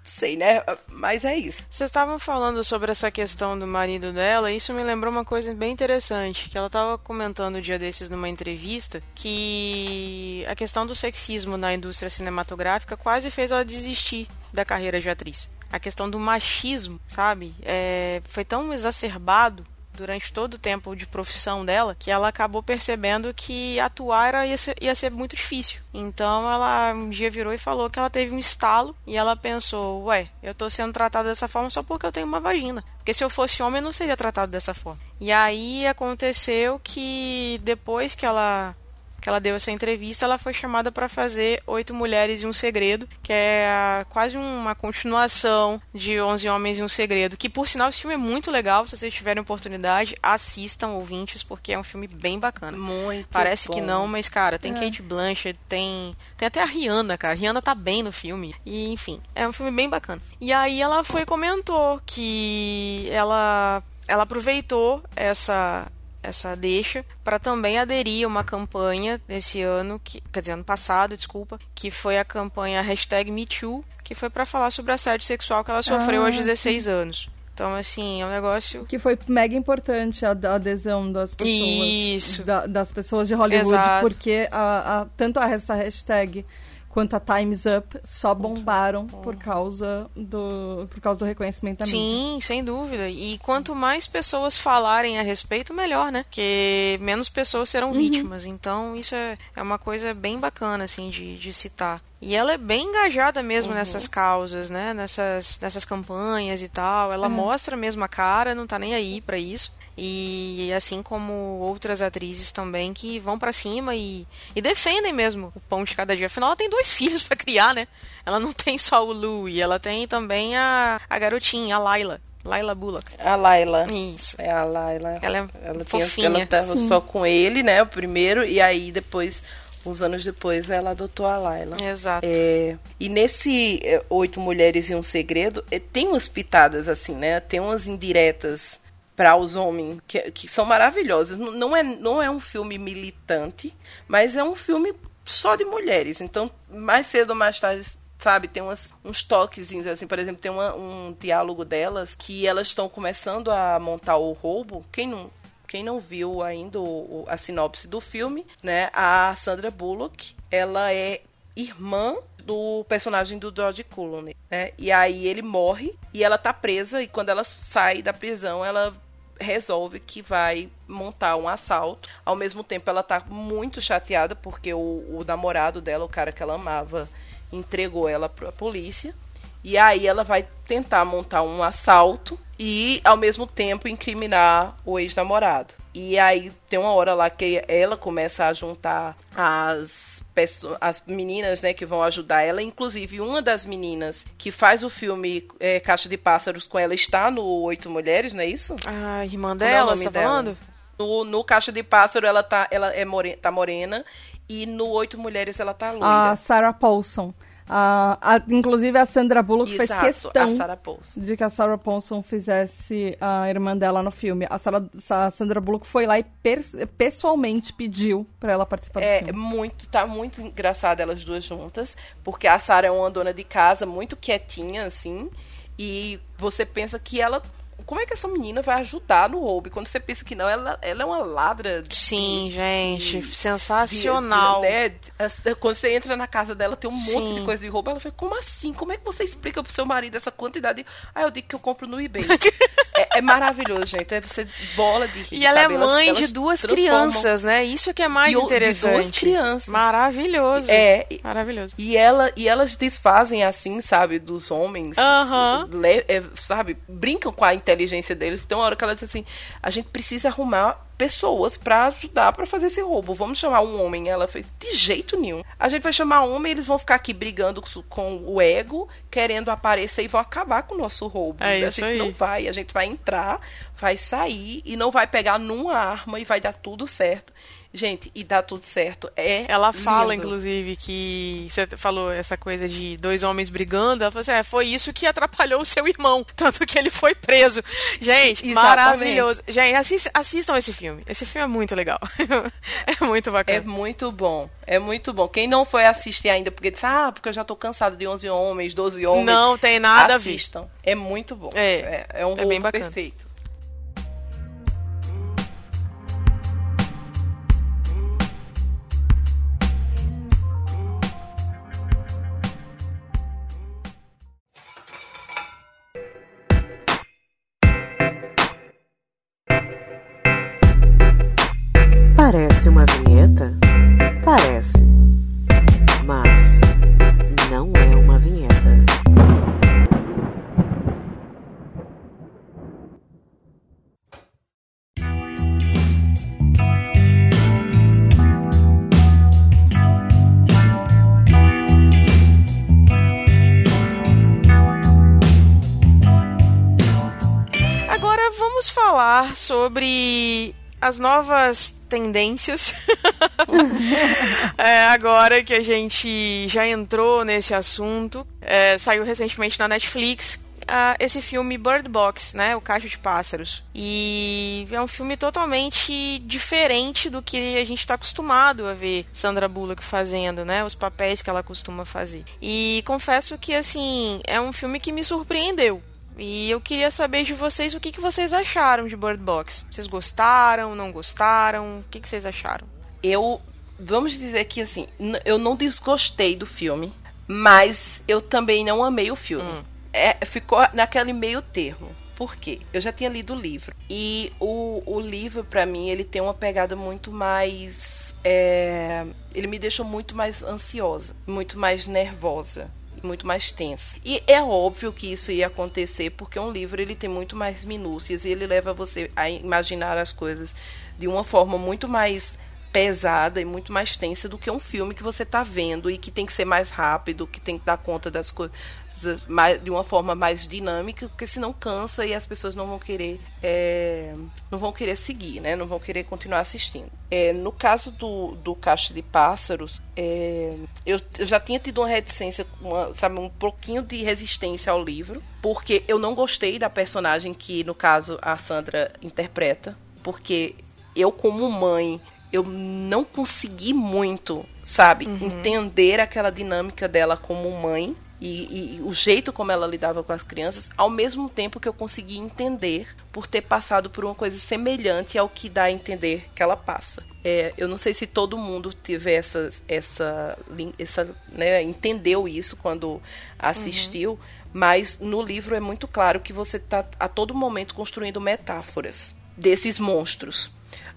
Sei, né? Mas é isso. Vocês estavam falando sobre essa questão do marido dela, e isso me lembrou uma coisa bem interessante, que ela estava comentando um dia desses numa entrevista, que a questão do sexismo na indústria cinematográfica quase fez ela desistir da carreira de atriz. A questão do machismo, sabe? É, foi tão exacerbado durante todo o tempo de profissão dela que ela acabou percebendo que atuar era, ia, ser, ia ser muito difícil. Então ela um dia virou e falou que ela teve um estalo e ela pensou: Ué, eu tô sendo tratada dessa forma só porque eu tenho uma vagina. Porque se eu fosse homem, eu não seria tratado dessa forma. E aí aconteceu que depois que ela que ela deu essa entrevista, ela foi chamada para fazer Oito Mulheres e um Segredo, que é quase uma continuação de Onze Homens e um Segredo, que por sinal esse filme é muito legal, se vocês tiverem oportunidade, assistam ouvintes, porque é um filme bem bacana. Muito Parece bom. que não, mas cara, tem Kate Blanchett, tem tem até a Rihanna, cara. A Rihanna tá bem no filme. E enfim, é um filme bem bacana. E aí ela foi comentou que ela ela aproveitou essa essa deixa para também aderir a uma campanha nesse ano, que, quer dizer, ano passado, desculpa, que foi a campanha hashtag MeToo, que foi para falar sobre assédio sexual que ela sofreu Ah, aos 16 anos. Então, assim, é um negócio Que foi mega importante a, adesão das pessoas. Isso. da- das pessoas de Hollywood, Exato. porque a, a- tanto a- essa hashtag quanto a Time's Up só bombaram por causa do, por causa do reconhecimento da mídia. Sim, sem dúvida. E quanto mais pessoas falarem a respeito, melhor, né? Porque menos pessoas serão vítimas. Então, isso é, é uma coisa bem bacana, assim, de, de citar. E ela é bem engajada mesmo nessas causas, né? Nessas, nessas campanhas e tal. Ela mostra mesmo a cara, não tá nem aí pra isso. E assim como outras atrizes também que vão pra cima e, e defendem mesmo o pão de cada dia. Afinal, ela tem dois filhos pra criar, né? Ela não tem só o Louie, ela tem também a, a garotinha, a Laila. Laila Bullock. A Laila. Isso. É a Laila. Ela é ela tinha, fofinha. ela tava só com ele, né? O primeiro, e aí depois, uns anos depois, ela adotou a Laila. Exato. É, e nesse é, Oito Mulheres e um Segredo, é, tem umas pitadas assim, né? Tem umas indiretas para os homens que, que são maravilhosas. Não, não é, não é um filme militante, mas é um filme só de mulheres. Então, mais cedo ou mais tarde, sabe, tem umas, uns toquezinhos, assim, por exemplo, tem uma- um diálogo delas que elas estão começando a montar o roubo. Quem não, quem não viu ainda o- o- a sinopse do filme, né? A Sandra Bullock, ela é irmã do personagem do George Clooney, né? E aí ele morre e ela tá presa e quando ela sai da prisão, ela resolve que vai montar um assalto. Ao mesmo tempo, ela tá muito chateada porque o, o namorado dela, o cara que ela amava, entregou ela pra polícia. E aí ela vai tentar montar um assalto e, ao mesmo tempo, incriminar o ex-namorado. E aí tem uma hora lá que ela começa a juntar as as meninas, né, que vão ajudar ela, inclusive uma das meninas que faz o filme é, Caixa de Pássaros com ela está no Oito Mulheres, não é isso? A irmã é o dela, nome você tá dela? falando? No, no Caixa de Pássaro ela tá, ela é more, tá morena e no Oito Mulheres ela tá loira. A Sarah Paulson. A, a- inclusive a Sandra Bullock fez Exato, questão Sarah Paulson. de que a Sarah Paulson fizesse a irmã dela no filme. A, Sarah- a Sandra Bullock foi lá e pessoalmente pediu pra ela participar do É filme. muito, tá muito engraçado elas duas juntas, porque a Sarah é uma dona de casa muito quietinha assim, e você pensa que ela como é que essa menina vai ajudar no roubo? Quando você pensa que não, ela, ela é uma ladra. De, Sim, gente, de, sensacional. De, né? Quando você entra na casa dela, tem um Sim. monte de coisa de roubo. Ela fala, como assim? Como é que você explica pro seu marido essa quantidade? Ah, eu digo que eu compro no eBay. é, é, maravilhoso, gente. É você bola de rir. E ela sabe? é mãe elas, de duas crianças, né? Isso que é mais de, interessante. De duas crianças. Maravilhoso. É. Maravilhoso. E, ela, e elas desfazem assim, sabe, dos homens. Aham. Uh -huh. é, sabe, brincam com a inteligência deles. Tem uma hora que ela diz assim: a gente precisa arrumar pessoas para ajudar para fazer esse roubo. Vamos chamar um homem. Ela fez de jeito nenhum. A gente vai chamar um homem, eles vão ficar aqui brigando com o ego, querendo aparecer e vão acabar com o nosso roubo. É a gente aí. não vai, a gente vai entrar, vai sair e não vai pegar numa arma e vai dar tudo certo. Gente, e dá tudo certo. É Ela fala, lindo. inclusive, que você falou essa coisa de dois homens brigando. Ela falou assim: é, foi isso que atrapalhou o seu irmão. Tanto que ele foi preso. Gente, Exatamente. maravilhoso. Gente, assist, assistam esse filme. Esse filme é muito legal. é muito É bacana. muito bom. É muito bom. Quem não foi assistir ainda porque disse, ah, porque eu já tô cansado de 11 homens, 12 homens. Não tem nada a ver. assistam. É muito bom. É, é, um é bem bacana. perfeito. Parece uma vinheta? Parece. Mas não é uma vinheta. Agora vamos falar sobre as novas tendências. É, agora que a gente já entrou nesse assunto, é, saiu recentemente na Netflix ah, esse filme Bird Box, né, o Caixa de Pássaros. E é um filme totalmente diferente do que a gente está acostumado a ver Sandra Bullock fazendo, né, os papéis que ela costuma fazer. E confesso que assim é um filme que me surpreendeu. E eu queria saber de vocês o que, que vocês acharam de Bird Box. Vocês gostaram, não gostaram? O que, que vocês acharam? Eu, vamos dizer que assim, eu não desgostei do filme, mas eu também não amei o filme. Hum. É, ficou naquele meio termo. Por quê? Eu já tinha lido o livro. E o, o livro, pra mim, ele tem uma pegada muito mais. é, ele me deixou muito mais ansiosa, muito mais nervosa muito mais tensa. E é óbvio que isso ia acontecer porque um livro ele tem muito mais minúcias e ele leva você a imaginar as coisas de uma forma muito mais pesada e muito mais tensa do que um filme que você está vendo e que tem que ser mais rápido, que tem que dar conta das coisas de uma forma mais dinâmica, porque senão cansa e as pessoas não vão querer é, não vão querer seguir, né? Não vão querer continuar assistindo. É, no caso do, do Caixa de Pássaros, é, eu, eu já tinha tido uma reticência, uma, sabe, um pouquinho de resistência ao livro, porque eu não gostei da personagem que, no caso, a Sandra interpreta, porque eu, como mãe, eu não consegui muito, sabe, entender aquela dinâmica dela como mãe e, e o jeito como ela lidava com as crianças, ao mesmo tempo que eu consegui entender por ter passado por uma coisa semelhante ao que dá a entender que ela passa. É, eu não sei se todo mundo teve essa, essa, essa né, entendeu isso quando assistiu, mas no livro é muito claro que você está a todo momento construindo metáforas desses monstros.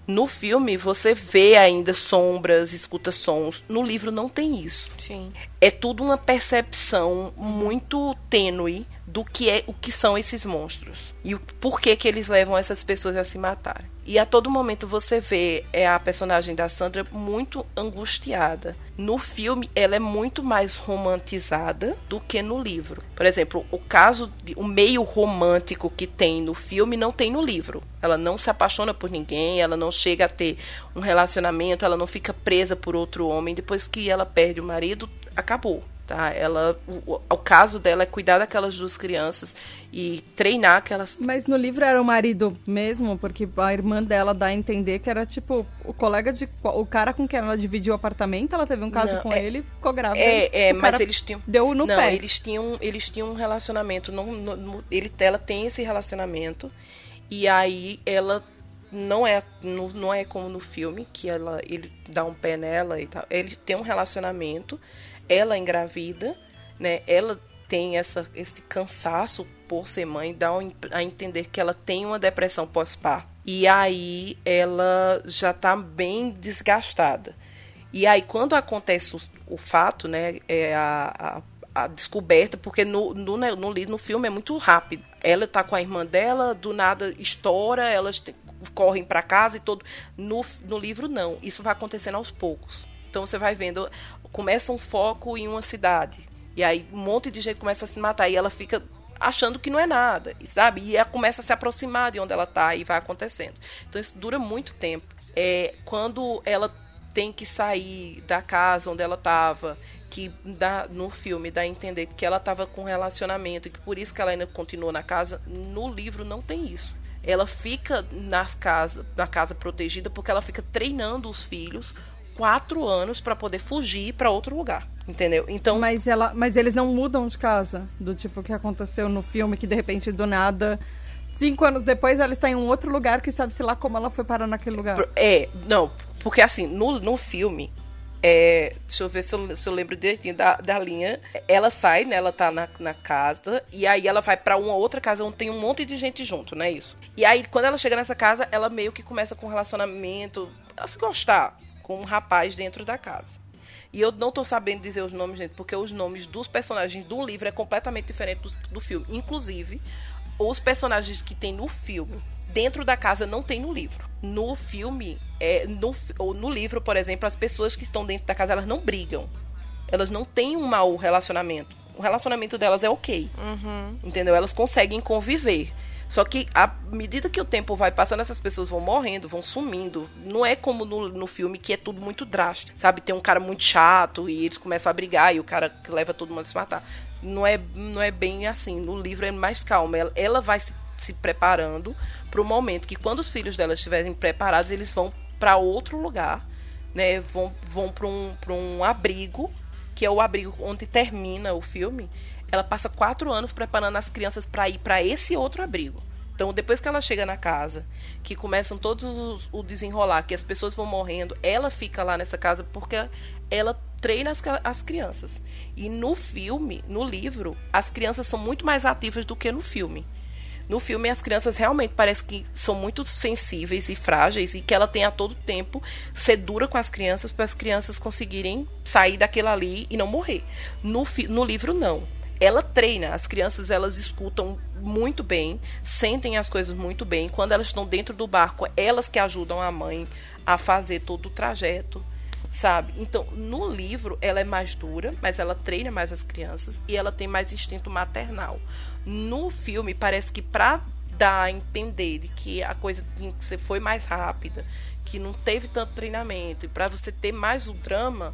No filme você vê ainda sombras, escuta sons. No livro não tem isso Sim. é tudo uma percepção muito tênue do que é o que são esses monstros e o porquê que eles levam essas pessoas a se matar. E a todo momento você vê é a personagem da Sandra muito angustiada. No filme ela é muito mais romantizada do que no livro. Por exemplo, o caso de, o meio romântico que tem no filme não tem no livro. Ela não se apaixona por ninguém, ela não chega a ter um relacionamento, ela não fica presa por outro homem depois que ela perde o marido, acabou. Tá? Ela, o, o caso dela é cuidar daquelas duas crianças e treinar aquelas. Mas no livro era o marido mesmo, porque a irmã dela dá a entender que era tipo o colega de. O cara com quem ela dividiu o apartamento, ela teve um caso Não, com é- ele, ficou grávida. É, é, o mas eles tinham. Deu no não, pé. eles tinham, eles tinham um relacionamento. Não- ele, ela tem esse relacionamento. E aí ela não é, não, não é como no filme, que ela, ele dá um pé nela e tal. Ele tem um relacionamento, ela engravida, né? Ela tem essa, esse cansaço por ser mãe, dá a entender que ela tem uma depressão pós-parto. E aí ela já tá bem desgastada. E aí, quando acontece o, o fato, né, é a, a, a descoberta, porque no, no, né, no, no filme é muito rápido. Ela tá com a irmã dela, do nada estoura, elas correm para casa e todo. No, no livro, não. Isso vai acontecendo aos poucos. Então você vai vendo, começa um foco em uma cidade. E aí um monte de gente começa a se matar. E ela fica achando que não é nada, sabe? E ela começa a se aproximar de onde ela tá e vai acontecendo. Então isso dura muito tempo. É, quando ela tem que sair da casa onde ela estava, que dá, no filme dá a entender que ela estava com relacionamento e que por isso que ela ainda continua na casa, no livro não tem isso. Ela fica na casa, na casa protegida porque ela fica treinando os filhos quatro anos para poder fugir para outro lugar, entendeu? Então Mas, ela, mas eles não mudam de casa, do tipo que aconteceu no filme, que de repente, do nada, cinco anos depois, ela está em um outro lugar que sabe-se lá como ela foi parar naquele lugar. É, não, porque assim, no, no filme, é, deixa eu ver se eu, se eu lembro direitinho da, da linha. Ela sai, né? Ela tá na, na casa, e aí ela vai pra uma outra casa onde tem um monte de gente junto, não é isso? E aí, quando ela chega nessa casa, ela meio que começa com um relacionamento a se gostar com um rapaz dentro da casa. E eu não tô sabendo dizer os nomes, gente, porque os nomes dos personagens do livro é completamente diferente do, do filme. Inclusive, os personagens que tem no filme dentro da casa não tem no livro. No filme, é, no, ou no livro, por exemplo, as pessoas que estão dentro da casa elas não brigam. Elas não têm um mau relacionamento. O relacionamento delas é ok. Entendeu? Elas conseguem conviver. Só que à medida que o tempo vai passando, essas pessoas vão morrendo, vão sumindo. Não é como no, no filme que é tudo muito drástico. Sabe? Tem um cara muito chato e eles começam a brigar e o cara leva todo mundo a se matar. Não é, não é bem assim. No livro é mais calma. Ela, ela vai se, se preparando para o momento que quando os filhos dela estiverem preparados, eles vão para outro lugar, né? Vão, vão para um, pra um abrigo, que é o abrigo onde termina o filme. Ela passa quatro anos preparando as crianças para ir para esse outro abrigo. Então, depois que ela chega na casa, que começam todos os, o desenrolar, que as pessoas vão morrendo, ela fica lá nessa casa porque ela treina as, as crianças. E no filme, no livro, as crianças são muito mais ativas do que no filme. No filme, as crianças realmente parece que são muito sensíveis e frágeis e que ela tem a todo tempo ser dura com as crianças para as crianças conseguirem sair daquilo ali e não morrer. No, no livro, não. Ela treina, as crianças elas escutam muito bem, sentem as coisas muito bem. Quando elas estão dentro do barco, elas que ajudam a mãe a fazer todo o trajeto sabe? Então, no livro, ela é mais dura, mas ela treina mais as crianças e ela tem mais instinto maternal. No filme, parece que pra dar a entender de que a coisa tinha que ser, foi mais rápida, que não teve tanto treinamento, e para você ter mais o drama,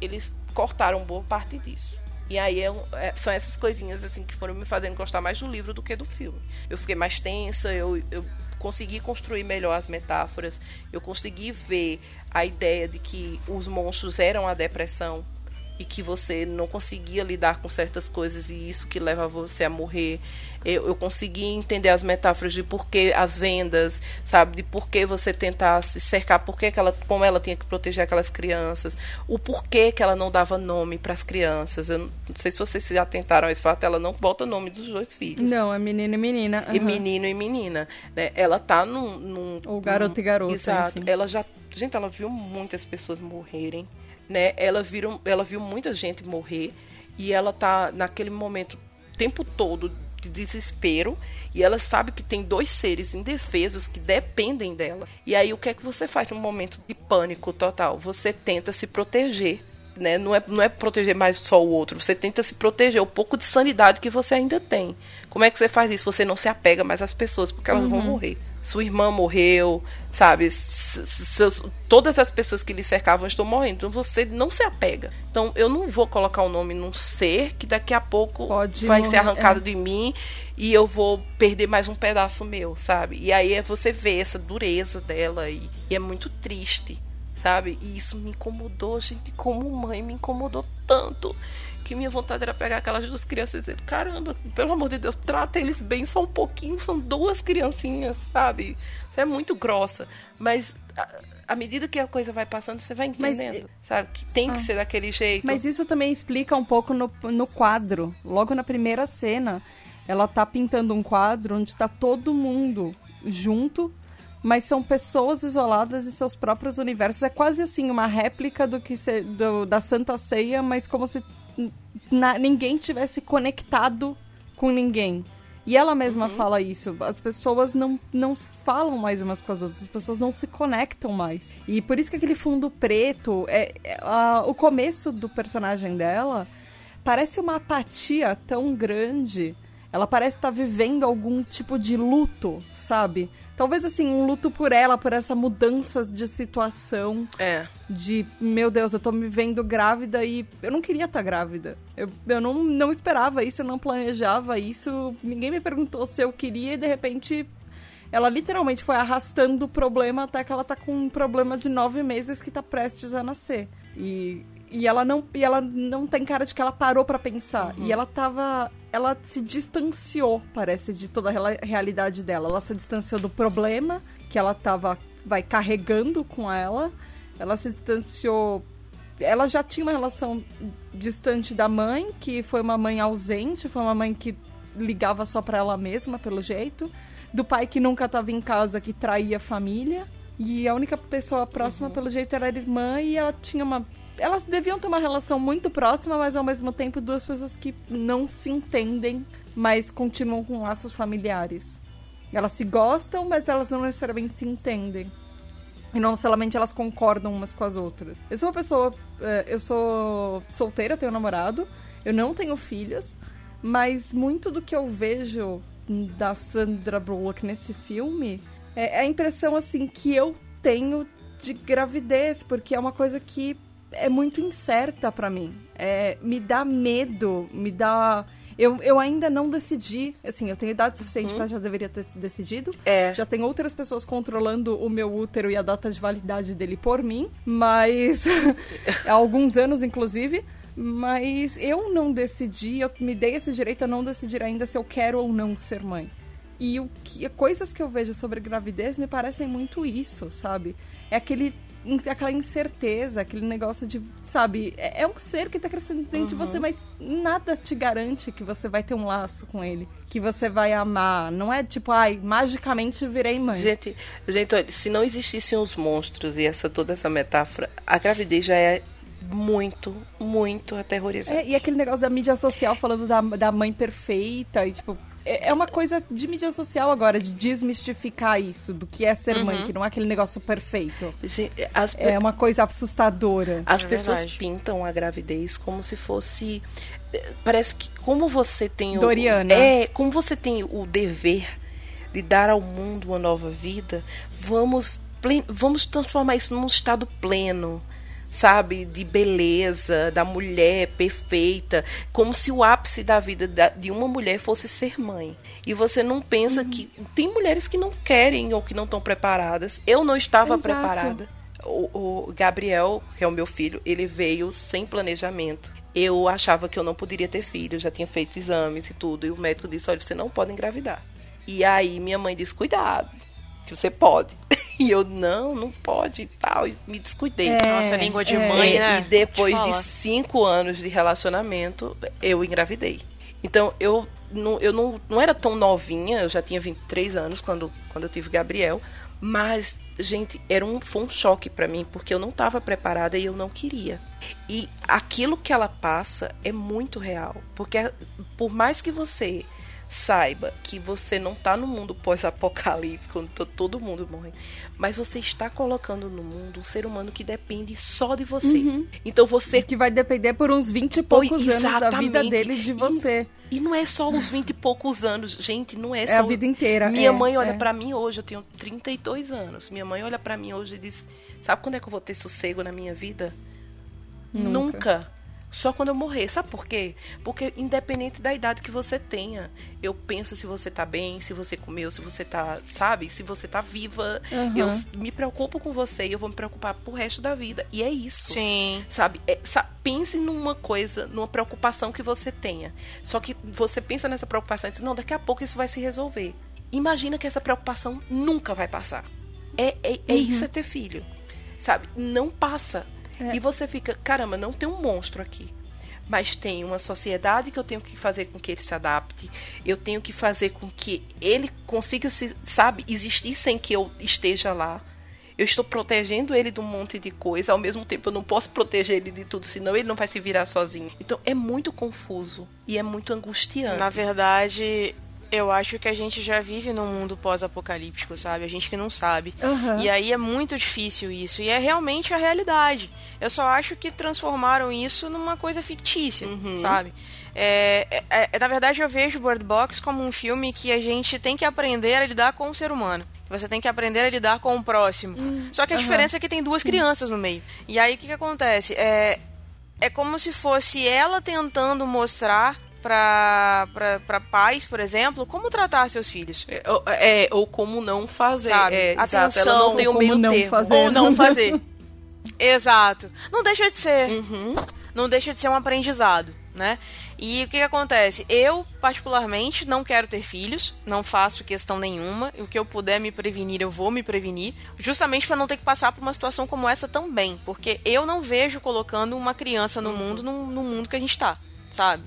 eles cortaram boa parte disso. E aí é é- são essas coisinhas assim que foram me fazendo gostar mais do livro do que do filme. Eu fiquei mais tensa, eu, eu consegui construir melhor as metáforas, eu consegui ver a ideia de que os monstros eram a depressão e que você não conseguia lidar com certas coisas e isso que leva você a morrer. Eu, eu consegui entender as metáforas de por que as vendas, sabe? De por que você tentar se cercar, por que que ela, como ela tinha que proteger aquelas crianças, o porquê que ela não dava nome para as crianças. Eu não sei se vocês se atentaram a esse fato, ela não bota o nome dos dois filhos. Não, é menino e menina. E aham. menino e menina. Né? Ela tá num. num Ou garoto num- e garota, Exato. enfim. Ela já. Gente, ela viu muitas pessoas morrerem. Né? Ela, viram, ela viu muita gente morrer. E ela tá naquele momento, o tempo todo, de desespero. E ela sabe que tem dois seres indefesos que dependem dela. E aí, o que é que você faz num momento de pânico total? Você tenta se proteger. Né? Não, é, não é proteger mais só o outro, você tenta se proteger, o pouco de sanidade que você ainda tem. Como é que você faz isso? Você não se apega mais às pessoas, porque elas vão morrer, sua irmã morreu, sabe? Seus, todas as pessoas que lhe cercavam estão morrendo. Então você não se apega. Então eu não vou colocar o um nome num ser que daqui a pouco Pode vai morrer, ser arrancado é. de mim e eu vou perder mais um pedaço meu, sabe? E aí é você vê essa dureza dela e, e é muito triste, sabe? E isso me incomodou, gente, como mãe, me incomodou tanto que minha vontade era pegar aquelas duas crianças e dizer, caramba, pelo amor de Deus, trata eles bem só um pouquinho, são duas criancinhas, sabe? Você é muito grossa. Mas à medida que a coisa vai passando, você vai entendendo, mas, sabe? Que tem que ah, ser daquele jeito. Mas isso também explica um pouco no, no quadro. Logo na primeira cena, ela tá pintando um quadro onde tá todo mundo junto, mas são pessoas isoladas em seus próprios universos. É quase assim uma réplica do que se, do, da Santa Ceia, mas como se na, ninguém tivesse conectado com ninguém. E ela mesma uhum. fala isso. As pessoas não, não falam mais umas com as outras, as pessoas não se conectam mais. E por isso que aquele fundo preto, é, é a, o começo do personagem dela parece uma apatia tão grande. Ela parece estar vivendo algum tipo de luto, sabe? Talvez assim, um luto por ela, por essa mudança de situação. É. De, meu Deus, eu tô me vendo grávida e eu não queria estar tá grávida. Eu, eu não, não esperava isso, eu não planejava isso. Ninguém me perguntou se eu queria e de repente ela literalmente foi arrastando o problema até que ela tá com um problema de nove meses que tá prestes a nascer. E e ela não, e ela não tem cara de que ela parou para pensar. Uhum. E ela tava. Ela se distanciou, parece, de toda a realidade dela. Ela se distanciou do problema que ela tava vai carregando com ela. Ela se distanciou. Ela já tinha uma relação distante da mãe, que foi uma mãe ausente, foi uma mãe que ligava só para ela mesma, pelo jeito. Do pai que nunca estava em casa, que traía a família. E a única pessoa próxima, uhum. pelo jeito, era a irmã, e ela tinha uma elas deviam ter uma relação muito próxima, mas ao mesmo tempo duas pessoas que não se entendem, mas continuam com laços familiares. Elas se gostam, mas elas não necessariamente se entendem. E não necessariamente elas concordam umas com as outras. Eu sou uma pessoa. Eh, eu sou solteira, tenho um namorado, eu não tenho filhos, mas muito do que eu vejo da Sandra Bullock nesse filme é a impressão assim que eu tenho de gravidez, porque é uma coisa que é muito incerta para mim. É, me dá medo, me dá. Eu, eu ainda não decidi, assim, eu tenho idade suficiente uhum. para já deveria ter decidido. É. Já tem outras pessoas controlando o meu útero e a data de validade dele por mim, mas há alguns anos inclusive. Mas eu não decidi, eu me dei esse direito a não decidir ainda se eu quero ou não ser mãe. E o que, coisas que eu vejo sobre gravidez me parecem muito isso, sabe? É aquele aquela incerteza, aquele negócio de, sabe, é, é um ser que tá crescendo dentro uhum. de você, mas nada te garante que você vai ter um laço com ele, que você vai amar. Não é tipo, ai, magicamente virei mãe. Gente, gente, olha, se não existissem os monstros e essa toda essa metáfora, a gravidez já é muito, muito aterrorizante. É, e aquele negócio da mídia social falando da, da mãe perfeita e tipo, é, é uma coisa de mídia social agora, de desmistificar isso, do que é ser uhum. mãe, que não é aquele negócio perfeito. As... É uma coisa assustadora. As é pessoas verdade. pintam a gravidez como se fosse. Eh, parece que como você tem o. Doriana. É, como você tem o dever de dar ao mundo uma nova vida, vamos, vamos transformar isso num estado pleno sabe, de beleza, da mulher perfeita, como se o ápice da vida de uma mulher fosse ser mãe. E você não pensa uhum. que tem mulheres que não querem ou que não estão preparadas. Eu não estava Exato. preparada. O, o Gabriel, que é o meu filho, ele veio sem planejamento. Eu achava que eu não poderia ter filho, já tinha feito exames e tudo, e o médico disse: olha, você não pode engravidar. E aí minha mãe disse: cuidado, que você pode. E eu, não, não pode e tal. E me descuidei. É, Nossa, língua de é, mãe, né? E depois de cinco anos de relacionamento, eu engravidei. Então, eu não, eu não, não era tão novinha, eu já tinha 23 anos quando, quando eu tive Gabriel. Mas, gente, era um, foi um choque para mim, porque eu não estava preparada e eu não queria. E aquilo que ela passa é muito real. Porque por mais que você saiba que você não tá no mundo pós-apocalíptico, onde todo mundo morre, mas você está colocando no mundo um ser humano que depende só de você. Uhum. Então você Que vai depender por uns 20 e poucos Pois, anos da vida dele de E- você. E não é só os 20 e poucos anos, gente, não é, É só a vida inteira, Minha é, mãe olha é. pra mim hoje, eu tenho 32 anos. Minha mãe olha pra mim hoje e diz: "Sabe quando é que eu vou ter sossego na minha vida?" Nunca. Só quando eu morrer. Sabe por quê? Porque independente da idade que você tenha, eu penso se você tá bem, se você comeu, se você tá, sabe, se você tá viva. Eu s- me preocupo com você e eu vou me preocupar pro resto da vida. E é isso. Sim. Sabe? É, sa- pense numa coisa, numa preocupação que você tenha. Só que você pensa nessa preocupação e diz, não, daqui a pouco isso vai se resolver. Imagina que essa preocupação nunca vai passar. É, é, é isso é ter filho. Sabe? Não passa. E você fica, caramba, não tem um monstro aqui. Mas tem uma sociedade que eu tenho que fazer com que ele se adapte. Eu tenho que fazer com que ele consiga, se, sabe, existir sem que eu esteja lá. Eu estou protegendo ele de um monte de coisa, ao mesmo tempo eu não posso proteger ele de tudo, senão ele não vai se virar sozinho. Então é muito confuso e é muito angustiante. Na verdade, eu acho que a gente já vive num mundo pós-apocalíptico, sabe? A gente que não sabe. Aham. E aí é muito difícil isso. E é realmente a realidade. Eu só acho que transformaram isso numa coisa fictícia, sabe? É, é- é- na verdade, eu vejo Bird Box como um filme que a gente tem que aprender a lidar com o ser humano. Você tem que aprender a lidar com o próximo. Só que a diferença é que tem duas crianças no meio. E aí o que, que acontece? É, é como se fosse ela tentando mostrar pra pais, por exemplo, como tratar seus filhos. É, ou- é, ou como não fazer. Sabe? É, exato, ela Atenção, não tem o meio não termo. fazer. Ou não fazer. Exato. Não deixa de ser. Uhum. Não deixa de ser um aprendizado, né? E o que, que acontece? Eu, particularmente, não quero ter filhos, não faço questão nenhuma. E o que eu puder me prevenir, eu vou me prevenir, justamente para não ter que passar por uma situação como essa também. Porque eu não vejo colocando uma criança no mundo, no, no mundo que a gente tá, sabe?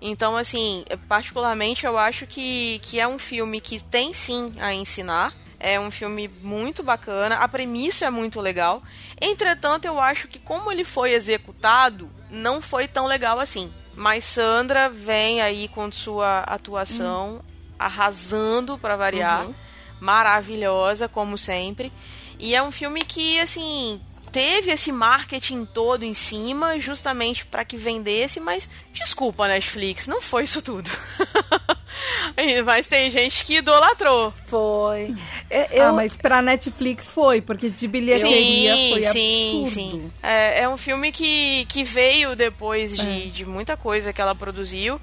Então, assim, particularmente eu acho que, que é um filme que tem sim a ensinar. É um filme muito bacana, a premissa é muito legal. Entretanto, eu acho que como ele foi executado, não foi tão legal assim. Mas Sandra vem aí com sua atuação arrasando pra variar, maravilhosa como sempre. E é um filme que assim teve esse marketing todo em cima, justamente para que vendesse, mas desculpa Netflix, não foi isso tudo. mas tem gente que idolatrou. Foi. É, eu, Ah, mas pra Netflix foi, porque de bilheteria Sim, foi sim, absurdo. sim. É, é um filme que, que veio depois É. de, de muita coisa que ela produziu.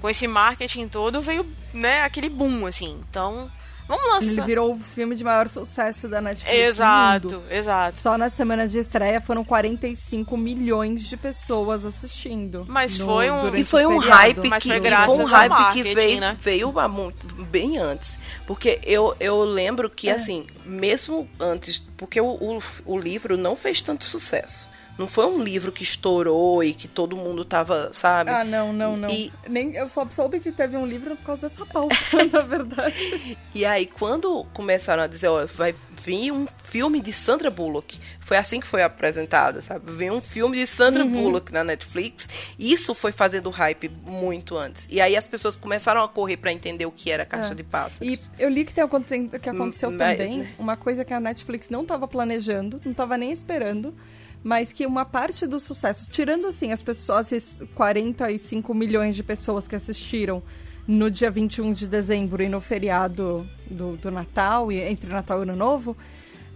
Com esse marketing todo, veio né, aquele boom, assim. Então, vamos Ele lançar. virou o filme de maior sucesso da Netflix. Exato, exato. Só na semana de estreia foram 45 milhões de pessoas assistindo. Mas no- foi um- E foi um hype Mas que, foi graças foi um hype que veio, né? veio muito, bem antes. Porque eu, eu lembro É. que, assim, mesmo antes, porque o, o, o livro não fez tanto sucesso. Não foi um livro que estourou e que todo mundo tava, sabe? Ah, não, não, não. E- Nem, eu só soube que teve um livro por causa dessa pauta, na verdade. E aí, quando começaram a dizer, ó, vai vir um filme de Sandra Bullock, foi assim que foi apresentado, sabe? Veio um filme de Sandra Uhum. Bullock na Netflix, isso foi fazendo hype muito antes. E aí as pessoas começaram a correr pra entender o que era Caixa É. de E Pássaros. eu li que, tem que aconteceu Hum, mas- também uma coisa que a Netflix não estava planejando, não estava nem esperando, mas que uma parte dos sucessos, tirando assim as pessoas, esses 45 milhões de pessoas que assistiram no dia 21 de dezembro e no feriado do, do Natal, e entre Natal e Ano Novo,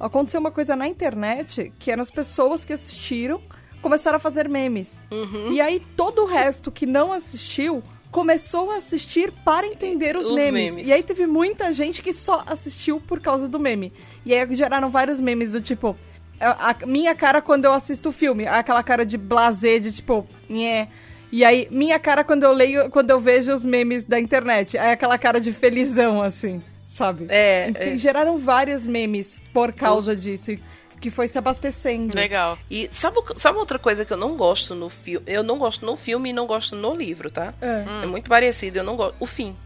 aconteceu uma coisa na internet que eram as pessoas que assistiram começaram a fazer memes. Uhum. E aí todo o resto que não assistiu começou a assistir para entender os, Os memes. memes. E aí teve muita gente que só assistiu por causa do meme. E aí geraram vários memes do tipo. A, a minha cara quando eu assisto o filme, aquela cara de blazer, de tipo, nhé. E aí, minha cara quando eu leio, quando eu vejo os memes da internet, aí aquela cara de felizão, assim, sabe? É, E é. Geraram vários memes por causa disso, e que foi se abastecendo. Legal. E sabe, sabe outra coisa que eu não gosto no filme? Eu não gosto no filme e não gosto no livro, tá? É. É muito parecido, eu não gosto. O fim.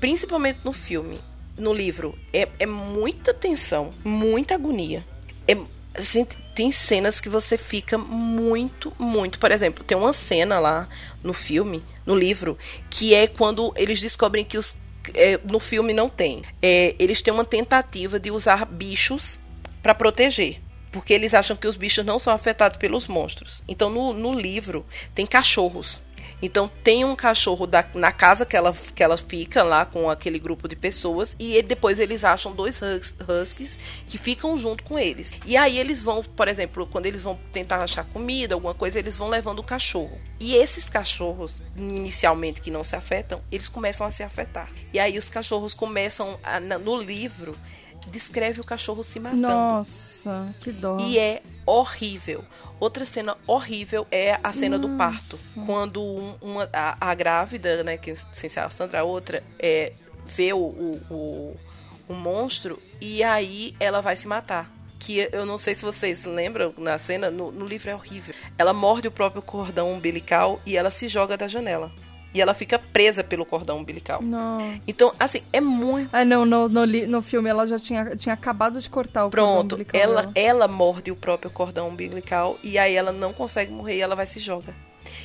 Principalmente no filme. No livro. É, é muita tensão, muita agonia. É, assim, tem cenas que você fica muito, muito. Por exemplo, tem uma cena lá no filme, no livro, que é quando eles descobrem que os é, no filme não tem. É, eles têm uma tentativa de usar bichos para proteger. Porque eles acham que os bichos não são afetados pelos monstros. Então, no, no livro, tem cachorros. Então tem um cachorro da, na casa que ela, que ela fica lá com aquele grupo de pessoas e ele, depois eles acham dois hus, huskies que ficam junto com eles. E aí eles vão, por exemplo, quando eles vão tentar achar comida, alguma coisa, eles vão levando o cachorro. E esses cachorros, inicialmente que não se afetam, eles começam a se afetar. E aí os cachorros começam a, no livro descreve o cachorro se matando. Nossa, que dó. E é horrível. Outra cena horrível é a cena Nossa. do parto. Quando um, uma, a, a, grávida, né, que sem ser a Sandra, a outra, é, vê o, o, o, o monstro e aí ela vai se matar que eu não sei se vocês lembram na cena, no, no, livro é horrível. Ela morde o próprio cordão umbilical e ela se joga da janela e ela fica presa pelo cordão umbilical. Nossa. Então, assim, é muito. Ah, não, no, no, no filme ela já tinha, tinha acabado de cortar o Pronto, cordão umbilical. Ela, dela. ela morde o próprio cordão umbilical e aí ela não consegue morrer e ela vai se joga.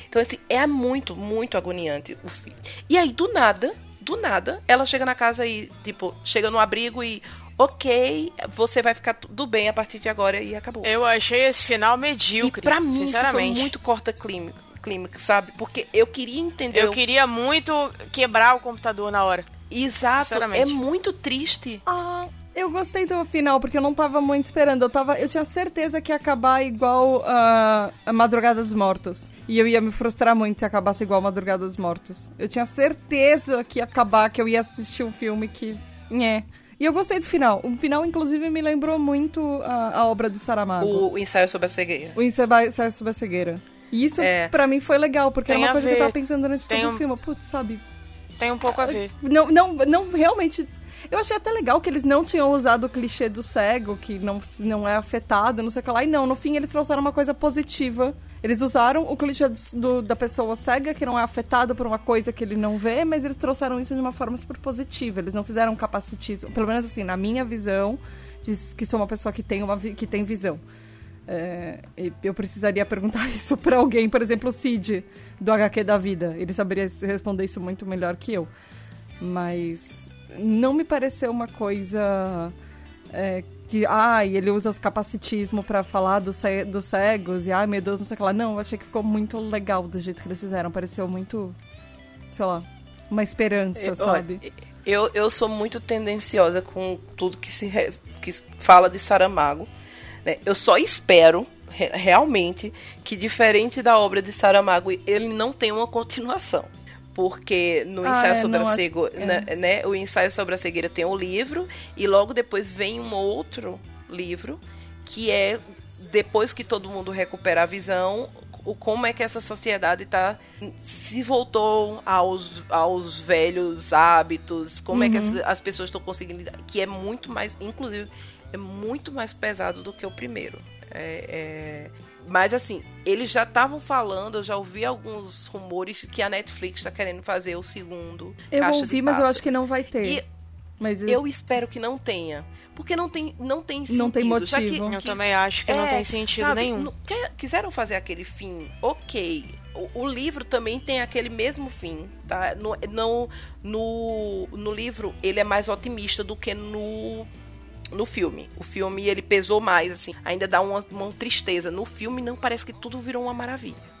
Então, assim, é muito, muito agoniante o filme. E aí, do nada, do nada, ela chega na casa e, tipo, chega no abrigo e ok, você vai ficar tudo bem a partir de agora e acabou. Eu achei esse final medíocre. E pra mim, sinceramente. Isso foi muito corta clima clímax, sabe? Porque eu queria entender. Eu queria muito quebrar o computador na hora. Exato, é muito triste. Ah, eu gostei do final, porque eu não tava muito esperando. Eu, tava, eu tinha certeza que ia acabar igual uh, a Madrugada dos Mortos. E eu ia me frustrar muito se acabasse igual a Madrugada dos Mortos. Eu tinha certeza que ia acabar, que eu ia assistir um filme que. Nhé. E eu gostei do final. O final, inclusive, me lembrou muito a, a obra do Saramago. O, o ensaio sobre a cegueira. O ensaio sobre a cegueira. E isso, é. para mim, foi legal, porque Tem é uma coisa ver. que eu tava pensando durante Tem todo um... o filme. Putz, sabe? Tem um pouco a ver. Não, não, não realmente. Eu achei até legal que eles não tinham usado o clichê do cego, que não, não é afetado, não sei o que lá. E não, no fim eles trouxeram uma coisa positiva. Eles usaram o clichê do, do, da pessoa cega, que não é afetada por uma coisa que ele não vê, mas eles trouxeram isso de uma forma super positiva. Eles não fizeram capacitismo. Pelo menos assim, na minha visão, de que sou uma pessoa que tem, uma, que tem visão. É, eu precisaria perguntar isso para alguém, por exemplo, o Cid, do HQ da vida. Ele saberia responder isso muito melhor que eu. Mas não me pareceu uma coisa é, que, ai, ah, ele usa os capacitismo para falar dos, dos cegos e, ai, meu Deus, não sei o que lá. Não, eu achei que ficou muito legal do jeito que eles fizeram. Pareceu muito, sei lá, uma esperança, eu, sabe? Eu, eu sou muito tendenciosa com tudo que se que fala de Saramago. Né? Eu só espero realmente que diferente da obra de Saramago ele não tenha uma continuação porque no ah, ensaio é, sobre a cegueira, é. né, né, o ensaio sobre a cegueira tem o livro e logo depois vem um outro livro que é depois que todo mundo recupera a visão, o como é que essa sociedade tá se voltou aos, aos velhos hábitos, como uhum. é que as, uhum. as pessoas estão conseguindo que é muito mais, inclusive é muito mais pesado do que o primeiro. É, é... Mas assim, eles já estavam falando, eu já ouvi alguns rumores que a Netflix está querendo fazer o segundo. Eu ouvi, mas eu acho que não vai ter. E mas eu... eu espero que não tenha. Porque não tem, não tem sentido. Não tem motivo. Que, eu também acho que é, não tem sentido sabe, nenhum. Quiseram fazer aquele fim, ok. O, o, livro também tem aquele mesmo fim, tá? No, no, no, no livro, ele é mais otimista do que no no filme. O filme ele pesou mais, assim, ainda dá uma, uma tristeza. No filme não parece que tudo virou uma maravilha.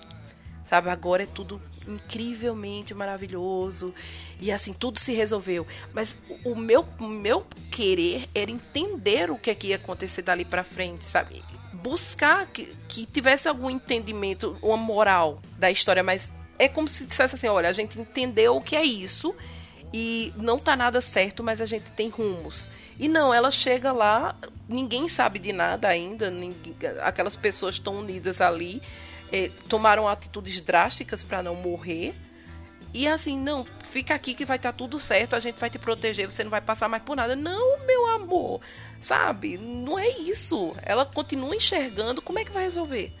Sabe, agora é tudo incrivelmente maravilhoso e assim tudo se resolveu. Mas o meu meu querer era entender o que, é que ia acontecer dali para frente, sabe? Buscar que, que tivesse algum entendimento, uma moral da história, mas é como se dissesse assim, olha, a gente entendeu o que é isso e não tá nada certo, mas a gente tem rumos. E não, ela chega lá, ninguém sabe de nada ainda, ninguém, aquelas pessoas estão unidas ali, é, tomaram atitudes drásticas para não morrer. E assim, não, fica aqui que vai estar tá tudo certo, a gente vai te proteger, você não vai passar mais por nada. Não, meu amor, sabe? Não é isso. Ela continua enxergando, como é que vai resolver?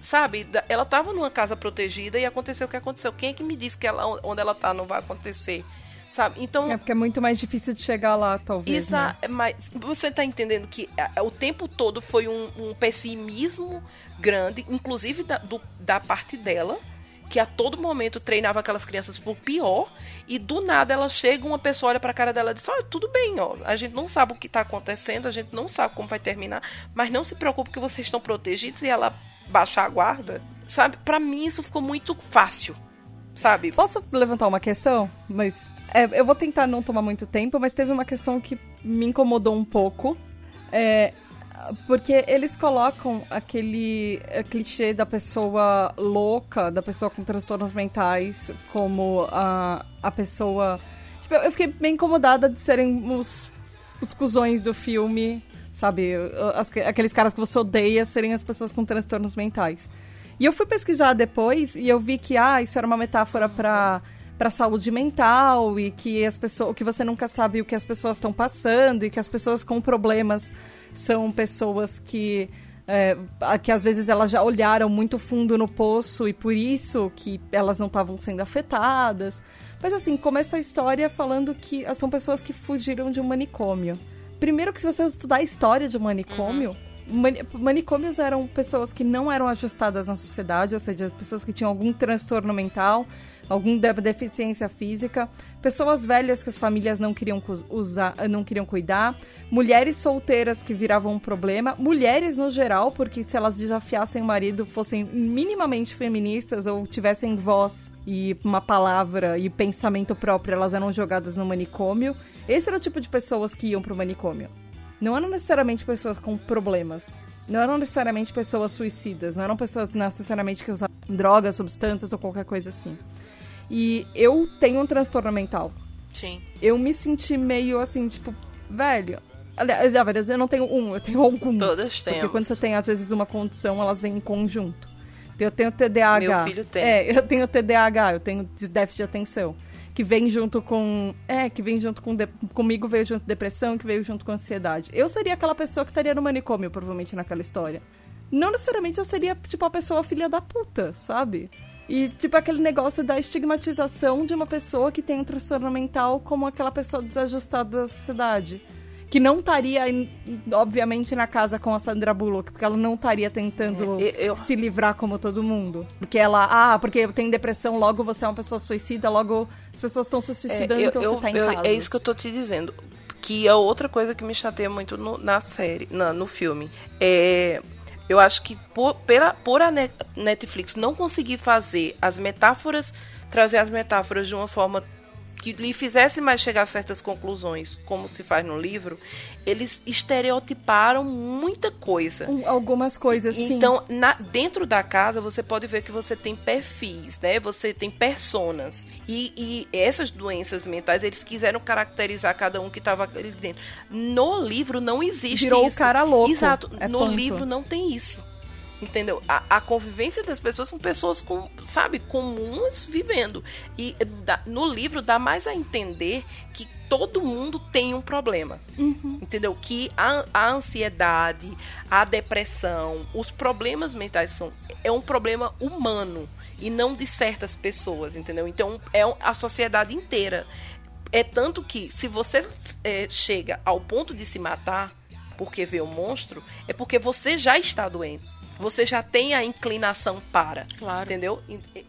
Sabe? Ela estava numa casa protegida e aconteceu o que aconteceu. Quem é que me disse que ela, onde ela está não vai acontecer? Sabe? Então é porque é muito mais difícil de chegar lá, talvez. Mas... mas você tá entendendo que é, o tempo todo foi um, um pessimismo grande, inclusive da, do, da parte dela, que a todo momento treinava aquelas crianças por pior, e do nada ela chega, uma pessoa olha pra cara dela e diz: Olha, tudo bem, ó, a gente não sabe o que tá acontecendo, a gente não sabe como vai terminar, mas não se preocupe que vocês estão protegidos, e ela baixar a guarda, sabe? Para mim isso ficou muito fácil, sabe? Posso levantar uma questão? Mas é, eu vou tentar não tomar muito tempo, mas teve uma questão que me incomodou um pouco. É, porque eles colocam aquele é, clichê da pessoa louca, da pessoa com transtornos mentais, como a, a pessoa. Tipo, eu fiquei bem incomodada de serem os, os cuzões do filme, sabe? As, aqueles caras que você odeia serem as pessoas com transtornos mentais. E eu fui pesquisar depois e eu vi que, ah, isso era uma metáfora para para saúde mental e que as pessoas que você nunca sabe o que as pessoas estão passando e que as pessoas com problemas são pessoas que é, que às vezes elas já olharam muito fundo no poço e por isso que elas não estavam sendo afetadas. Mas assim, começa a história falando que são pessoas que fugiram de um manicômio. Primeiro que se você estudar a história de um manicômio, uhum manicômios eram pessoas que não eram ajustadas na sociedade, ou seja, pessoas que tinham algum transtorno mental, alguma deficiência física, pessoas velhas que as famílias não queriam usar, não queriam cuidar, mulheres solteiras que viravam um problema, mulheres no geral, porque se elas desafiassem o marido, fossem minimamente feministas ou tivessem voz e uma palavra e pensamento próprio, elas eram jogadas no manicômio. Esse era o tipo de pessoas que iam pro manicômio não eram necessariamente pessoas com problemas. Não eram necessariamente pessoas suicidas. Não eram pessoas necessariamente que usavam drogas, substâncias ou qualquer coisa assim. E eu tenho um transtorno mental. Sim. Eu me senti meio assim, tipo, velho. Aliás, eu não tenho um, eu tenho alguns. Todas têm. Porque quando você tem, às vezes, uma condição, elas vêm em conjunto. Eu tenho TDAH. Meu filho tem. É, eu tenho TDAH, eu tenho déficit de atenção que vem junto com. É, que vem junto com. De, comigo veio junto depressão, que veio junto com ansiedade. Eu seria aquela pessoa que estaria no manicômio, provavelmente, naquela história. Não necessariamente eu seria, tipo, a pessoa filha da puta, sabe? E, tipo, aquele negócio da estigmatização de uma pessoa que tem um transtorno mental como aquela pessoa desajustada da sociedade que não estaria, obviamente, na casa com a Sandra Bullock, porque ela não estaria tentando é, eu... se livrar como todo mundo. Porque ela, ah, porque eu tenho depressão, logo você é uma pessoa suicida, logo as pessoas estão se suicidando, é, eu, então você tá em casa. É isso que eu tô te dizendo. Que é outra coisa que me chateia muito no, na série, na, no filme. É. Eu acho que por, pela, por a Netflix não conseguir fazer as metáforas, trazer as metáforas de uma forma que lhe fizesse mais chegar a certas conclusões, como se faz no livro, eles estereotiparam muita coisa. Algumas coisas, sim. Então, na, dentro da casa, você pode ver que você tem perfis, né? Você tem personas. E, e essas doenças mentais, eles quiseram caracterizar cada um que estava ali dentro. No livro não existe Virou isso. o cara louco. Exato. É no ponto. livro não tem isso. Entendeu? A, a, convivência das pessoas são pessoas com, sabe, comuns vivendo. E da, no livro dá mais a entender que todo mundo tem um problema. Uhum. Entendeu? Que a, a, ansiedade, a depressão, os problemas mentais são é um problema humano e não de certas pessoas, entendeu? Então é a sociedade inteira. É tanto que se você é, chega ao ponto de se matar porque vê o monstro, é porque você já está doente você já tem a inclinação para. Claro. Entendeu?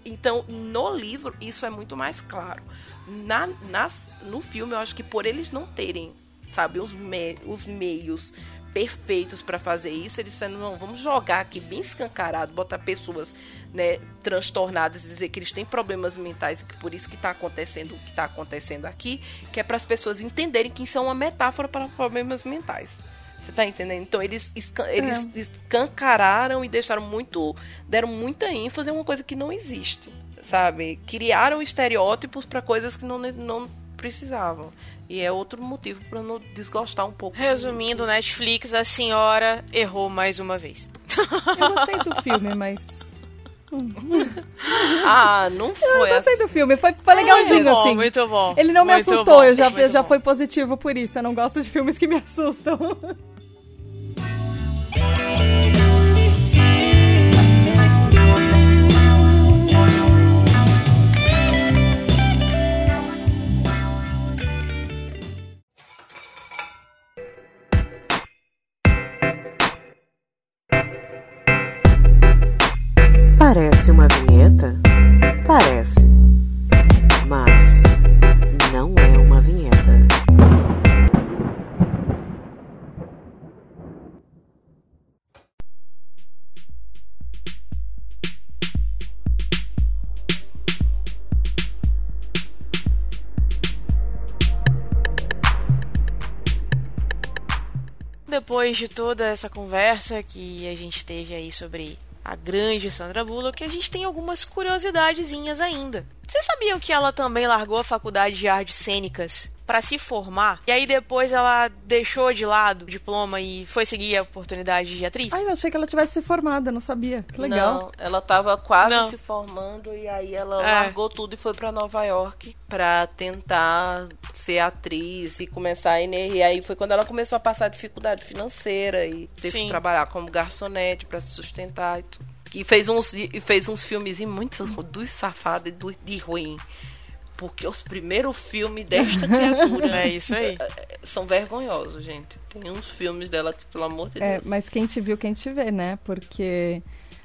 Então, no livro, isso é muito mais claro. Na, nas, no filme, eu acho que por eles não terem, sabe, os, me, os meios perfeitos para fazer isso, eles disseram, não, vamos jogar aqui bem escancarado, botar pessoas né, transtornadas e dizer que eles têm problemas mentais e que por isso que está acontecendo o que está acontecendo aqui, que é para as pessoas entenderem que isso é uma metáfora para problemas mentais. Você tá entendendo? Então eles, eles é. escancararam e deixaram muito. deram muita ênfase a uma coisa que não existe. Sabe? Criaram estereótipos para coisas que não, não precisavam. E é outro motivo para não desgostar um pouco. Resumindo, Netflix, a senhora errou mais uma vez. Eu gostei do filme, mas. ah, não foi. Eu gostei do filme, foi, foi legalzinho, muito bom, assim. Muito bom. Ele não muito me assustou, bom, eu já, já bom. foi positivo por isso. Eu não gosto de filmes que me assustam. Parece uma vinheta? Parece, mas não é uma vinheta. Depois de toda essa conversa que a gente teve aí sobre a grande Sandra Bullock, a gente tem algumas curiosidadezinhas ainda. Vocês sabiam que ela também largou a faculdade de artes cênicas para se formar? E aí depois ela deixou de lado o diploma e foi seguir a oportunidade de atriz? Ai, eu achei que ela tivesse se formado, não sabia. Que legal. Não, ela tava quase Não. se formando e aí ela É. largou tudo e foi pra Nova York pra tentar ser atriz e começar a ener- E aí foi quando ela começou a passar dificuldade financeira e teve Sim. que trabalhar como garçonete pra se sustentar e tudo. E fez uns, e fez uns filmes muito dos safados e do, de ruim. Porque os primeiros filmes desta criatura É isso aí. são vergonhosos, gente. Tem uns filmes dela que, pelo amor de É, Deus. mas quem te viu, quem te vê, né? Porque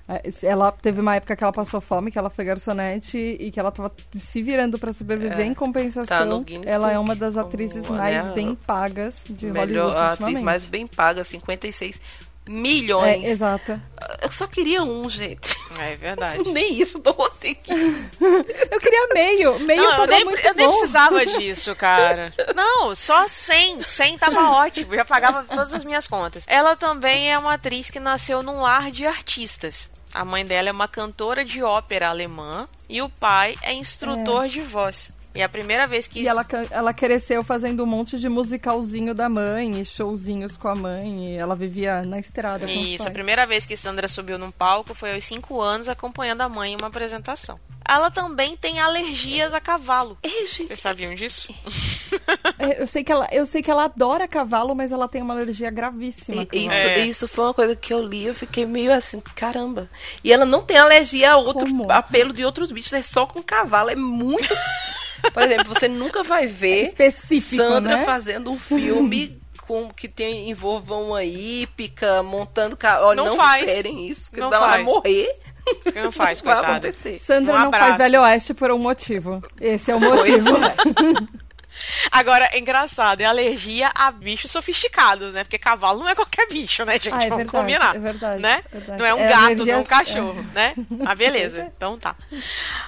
é, ela teve uma época que ela passou fome, que ela foi garçonete e que ela tava se virando pra sobreviver. É, em tá compensação, Guinness ela é uma das atrizes mais bem pagas de Melhor, Hollywood a atriz mais bem paga, 56 milhões. É, exato. Eu só queria um, gente. É verdade. Nem isso não consegui. Eu queria meio. Meio Não, nem, muito eu nem bom. precisava disso, cara. Não, só 100. 100 tava ótimo. Já pagava todas as minhas contas. Ela também é uma atriz que nasceu num lar de artistas. A mãe dela é uma cantora de ópera alemã e o pai é instrutor de voz. E a primeira vez que E ela, ela cresceu fazendo um monte de musicalzinho da mãe e showzinhos com a mãe. E ela vivia na estrada com os Isso, a primeira vez que Sandra subiu num palco foi aos 5 anos acompanhando a mãe em uma apresentação. Ela também tem alergias a cavalo. Vocês sabiam disso? É, Eu sei, que ela, eu sei que ela adora cavalo, mas ela tem uma alergia gravíssima. E- Isso. É. isso foi uma coisa que eu li, eu fiquei meio assim, caramba. E ela não tem alergia a outro Como? a pelo de outros bichos, é só com cavalo, é muito. Por exemplo, você nunca vai ver Específico, Sandra né? fazendo um filme com que tem envolva uma hípica, montando cavalo. Não Não, faz. querem isso, porque Não ela vai faz. morrer. Não faz, coitada. acontecer. Sandra Um não faz. Velho Oeste por um motivo. Esse é o motivo. Agora, é engraçado, é alergia a bichos sofisticados, né? Porque cavalo não é qualquer bicho, né, gente? Ah, é Vamos verdade, combinar. é verdade, né? verdade. Não é um É gato, alergia- não é um cachorro, né? Ah, beleza. Então tá.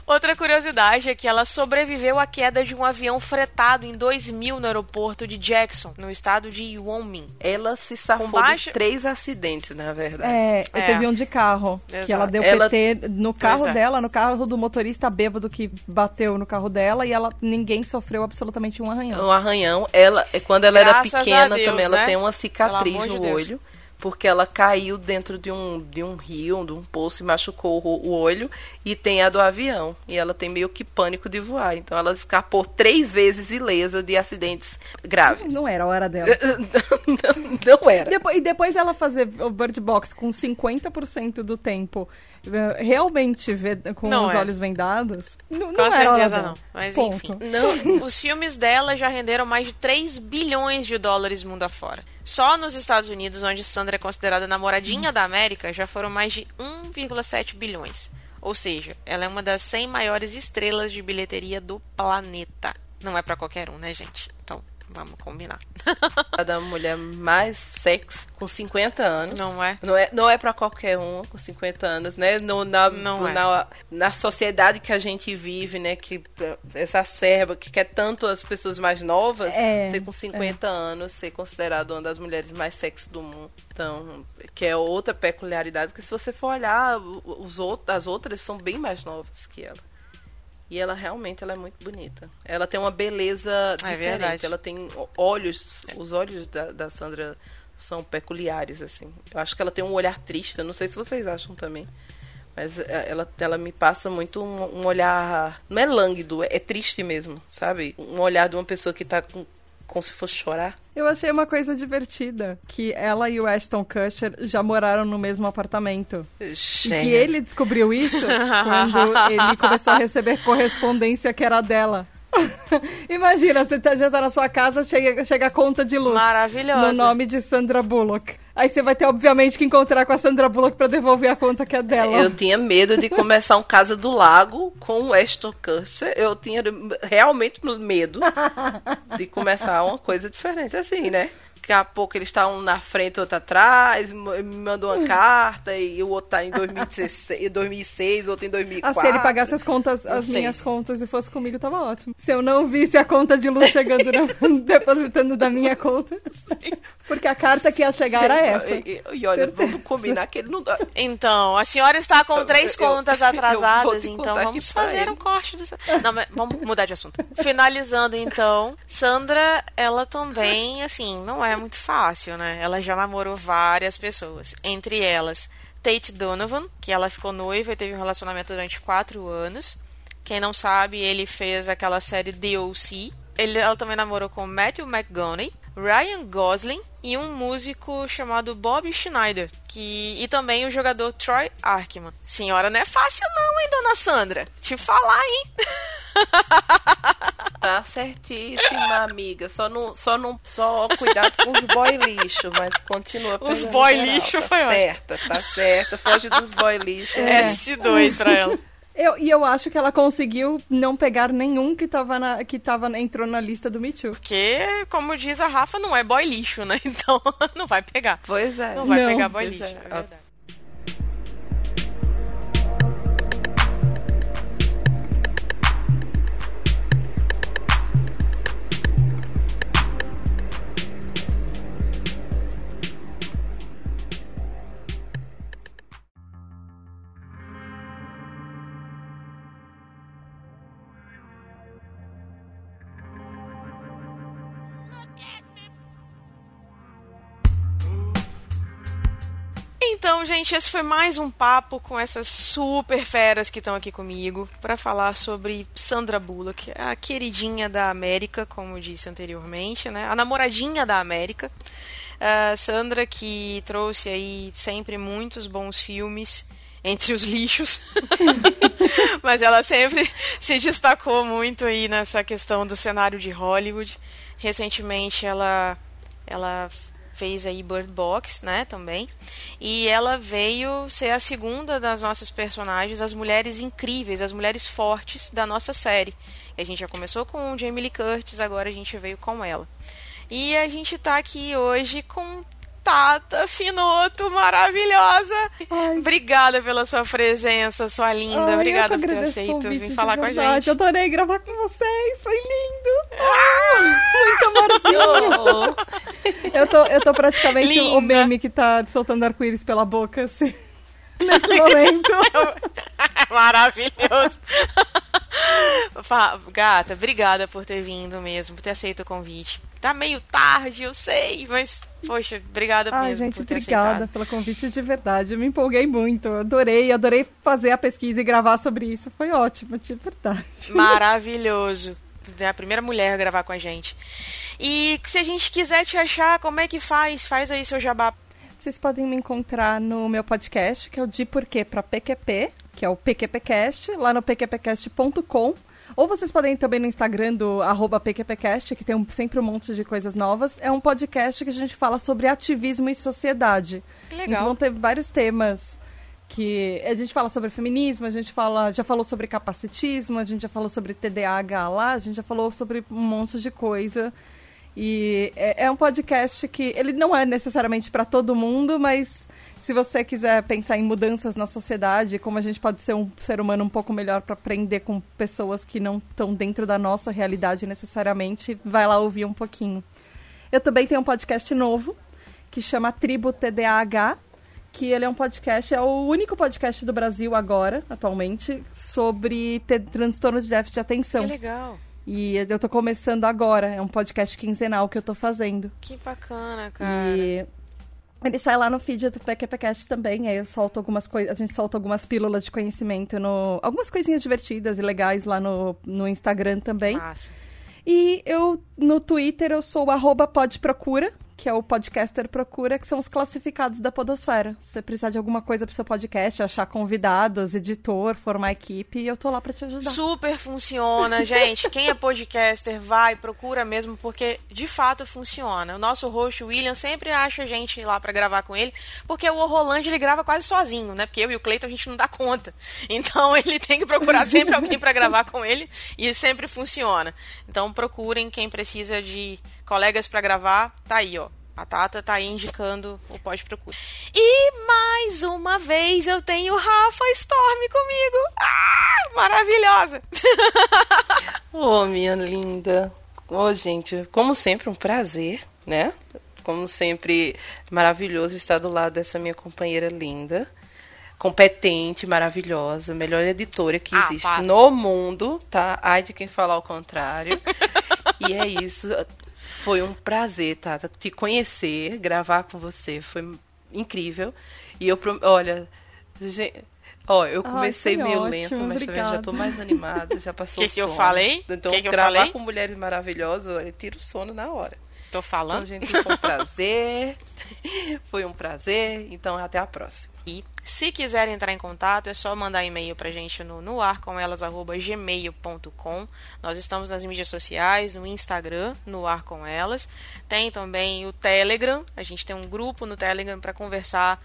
Outra curiosidade é que ela sobreviveu à queda de um avião fretado em 2000 no aeroporto de Jackson, no estado de Wyoming. Ela se safou Com baixa- de três acidentes, na verdade. É, É. teve um de carro. Que Exato. ela deu Ela- PT no carro é. dela, no carro do motorista bêbado que bateu no carro dela e ela ninguém sofreu absolutamente um arranhão. Um arranhão. Ela, é, quando ela Graças era pequena Deus, também, ela né? tem uma cicatriz de no Deus. olho. Porque ela caiu dentro de um, de um rio, de um poço e machucou o, o olho. E tem a do avião. E ela tem meio que pânico de voar. Então ela escapou três vezes ilesa de acidentes graves. Não era a hora dela. não, não era. Depois- e depois ela fazer o Bird Box com 50% do tempo realmente ver com Não os é. olhos vendados, não, Com não certeza não. Mas Ponto. enfim. Não, Os filmes dela já renderam mais de 3 bilhões de dólares mundo afora. Só nos Estados Unidos, onde Sandra é considerada namoradinha da América, já foram mais de 1,7 bilhões. Ou seja, ela é uma das 100 maiores estrelas de bilheteria do planeta. Não é pra qualquer um, né, gente? Vamos combinar. a da mulher mais sexy com 50 anos. Não é? Não é, não é para qualquer um com 50 anos, né? No, na, Não é. na, na sociedade que a gente vive, né? Que essa serva que quer tanto as pessoas mais novas, É, ser com 50 anos, ser considerado uma das mulheres mais sexy do mundo. Então, que é outra peculiaridade, que se você for olhar, os outros, as outras são bem mais novas que ela. E ela realmente ela é muito bonita. Ela tem uma beleza diferente. verdade. Ela tem olhos, os olhos da, da Sandra são peculiares, assim. Eu acho que ela tem um olhar triste, eu não sei se vocês acham também. Mas é, ela, ela me passa muito um, um olhar. Não é lânguido, é, é triste mesmo, sabe? Um olhar de uma pessoa que tá com, como se fosse chorar. Eu achei uma coisa divertida, que ela e o Ashton Kutcher já moraram no mesmo apartamento. E que ele descobriu isso quando ele começou a receber correspondência que era dela. Imagina, você tá, já tá na sua casa, chega, chega a conta de luz. Maravilhosa. No nome de Sandra Bullock. Aí você vai ter, obviamente, que encontrar com a Sandra Bullock pra devolver a conta que é dela. Eu tinha medo de começar um Casa do Lago com o Ashton Kutcher. Eu tinha realmente medo de começar uma coisa diferente assim, né? Daqui a pouco eles estavam na frente, outro atrás, me mandou uma carta e o outro tá em 2016, 2006, outro em 2004. Ah, se ele pagasse as contas, Não as sei. minhas contas e fosse comigo, tava ótimo. Se eu não visse a conta de luz chegando, na, depositando da minha conta. Porque a carta que ia chegar era essa. E, e- e olha, vamos combinar que ele não dá. Então, a senhora está com três eu- contas eu atrasadas, então vamos fazer ele. um corte disso. Não, mas vamos mudar de assunto. Finalizando, então, Sandra, ela também, assim, não é muito fácil, né? Ela já namorou várias pessoas. Entre elas, Tate Donovan, que ela ficou noiva e teve um relacionamento durante quatro anos. Quem não sabe, ele fez aquela série DOC. Ele, ela também namorou com Matthew McGonaghy, Ryan Gosling e um músico chamado Bob Schneider, que e também o jogador Troy Arkman. Senhora, não é fácil não, hein, dona Sandra? Te falar, hein? Tá certíssima, amiga. Só não, só não, só cuidado com os boy lixo, mas continua. Os boy geral. lixo tá foi certa, tá certa. Foge dos boy lixo. É. S2 pra ela. Eu, e eu acho que ela conseguiu não pegar nenhum que tava na, que tava, entrou na lista do Me Too. Porque, como diz a Rafa, não é boy lixo, né? Então não vai pegar. Pois é. Não vai Não, pegar boy pois lixo, é. é verdade. Então, gente, esse foi mais um papo com essas super feras que estão aqui comigo para falar sobre Sandra Bullock, a queridinha da América, como disse anteriormente, né? A namoradinha da América. A Sandra que trouxe aí sempre muitos bons filmes entre os lixos. Mas ela sempre se destacou muito aí nessa questão do cenário de Hollywood. Recentemente ela ela fez aí Bird Box, né, também. E ela veio ser a segunda das nossas personagens, as mulheres incríveis, as mulheres fortes da nossa série. A gente já começou com Jamie Lee Curtis, agora a gente veio com ela. E a gente tá aqui hoje com Tata Finoto, maravilhosa. Ai. Obrigada pela sua presença, sua linda. Ai, Obrigada por ter aceito vir falar com a gente. Eu adorei gravar com vocês, foi lindo. Ah, muito amorzinho. Eu tô, eu tô praticamente Linda. o meme que tá soltando arco-íris pela boca, assim. Nesse momento. Maravilhoso. Gata, obrigada por ter vindo mesmo, por ter aceito o convite. Tá meio tarde, eu sei, mas, poxa, obrigada Ai, mesmo gente, por ter obrigada aceitado. pelo convite de verdade. Eu me empolguei muito. Adorei, adorei fazer a pesquisa e gravar sobre isso. Foi ótimo, de verdade. Maravilhoso. É a primeira mulher a gravar com a gente. E se a gente quiser te achar, como é que faz? Faz aí seu jabá. Vocês podem me encontrar no meu podcast, que é o De Porquê para PQP, que é o PQPcast, lá no pqpcast.com. Ou vocês podem ir também no Instagram do arroba PQPcast, que tem um- sempre um monte de coisas novas. É um podcast que a gente fala sobre ativismo e sociedade. Que legal. Então tem vários temas que a gente fala sobre feminismo, a gente fala, já falou sobre capacitismo, a gente já falou sobre TDAH lá, a gente já falou sobre um monte de coisa. E é, é um podcast que ele não é necessariamente para todo mundo, mas se você quiser pensar em mudanças na sociedade, como a gente pode ser um ser humano um pouco melhor para aprender com pessoas que não estão dentro da nossa realidade necessariamente, vai lá ouvir um pouquinho. Eu também tenho um podcast novo que chama Tribo TDAH, que ele é um podcast, é o único podcast do Brasil agora, atualmente, sobre transtorno de déficit de atenção. Que legal. E eu tô começando agora, é um podcast quinzenal que eu tô fazendo. Que bacana, cara. E ele sai lá no feed do PQPcast também, aí eu solto algumas coisas, a gente solta algumas pílulas de conhecimento no algumas coisinhas divertidas e legais lá no, no Instagram também. Massa. E eu no Twitter eu sou o arroba podprocura, que é o Podcaster Procura, que são os classificados da Podosfera. Se você precisar de alguma coisa pro seu podcast, achar convidados, editor, formar equipe, eu tô lá pra te ajudar. Super funciona, gente. Quem é podcaster, vai, procura mesmo, porque de fato funciona. O nosso host, William, sempre acha gente lá para gravar com ele, porque o Rolândia ele grava quase sozinho, né? Porque eu e o Cleiton a gente não dá conta. Então ele tem que procurar sempre alguém para gravar com ele e sempre funciona. Então procurem quem precisa de colegas para gravar, tá aí, ó. A Tata tá aí indicando o Pode Procura. E mais uma vez eu tenho Rafa Storm comigo. Ah, maravilhosa! Ô, oh, minha linda. Ô, oh, gente, como sempre, um prazer, né? Como sempre, maravilhoso estar do lado dessa minha companheira linda competente, maravilhosa, melhor editora que ah, existe para. no mundo, tá? Ai de quem falar o contrário. e é isso. Foi um prazer, Tata, te conhecer, gravar com você. Foi incrível. E eu, olha, gente, Ó, eu comecei Ai, meio ótimo, lento, mas obrigada. também já tô mais animada, já passou que o que sono. que eu falei? Então, que que gravar falei? com mulheres maravilhosas, olha, tira o sono na hora. Tô falando. Então, gente, foi um prazer. foi um prazer. Então, até a próxima. Se quiser entrar em contato, é só mandar e-mail pra gente no noarcomelas.gmail.com. Nós estamos nas mídias sociais, no Instagram, no Ar Com Elas. Tem também o Telegram. A gente tem um grupo no Telegram para conversar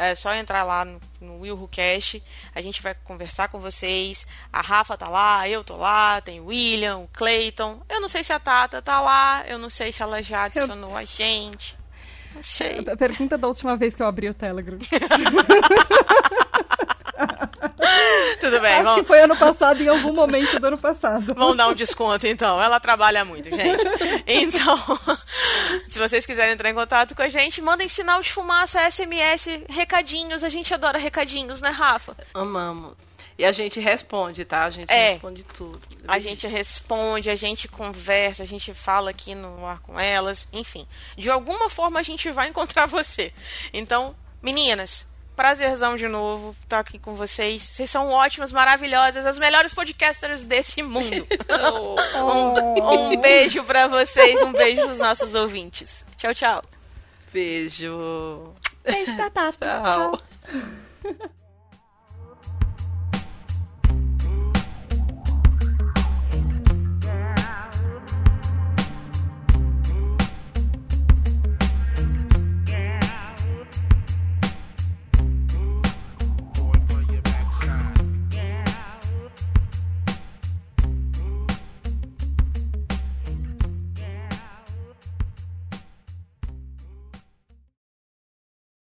é só entrar lá no, no Will Cash, a gente vai conversar com vocês. A Rafa tá lá, eu tô lá, tem o William, o Clayton. Eu não sei se a Tata tá lá, eu não sei se ela já adicionou eu... a gente. Sei. A pergunta da última vez que eu abri o Telegram. Tudo bem, Acho vamos... que foi ano passado, em algum momento do ano passado. Vamos dar um desconto, então. Ela trabalha muito, gente. Então, se vocês quiserem entrar em contato com a gente, mandem sinal de fumaça, SMS, recadinhos. A gente adora recadinhos, né, Rafa? Amamos. E a gente responde, tá? A gente é, responde tudo. A gente responde, a gente conversa, a gente fala aqui no ar com elas, enfim. De alguma forma a gente vai encontrar você. Então, meninas, prazerzão de novo estar aqui com vocês. Vocês são ótimas, maravilhosas, as melhores podcasters desse mundo. um, um beijo para vocês, um beijo pros nossos ouvintes. Tchau, tchau. Beijo. Beijo da Tata. tchau. tchau.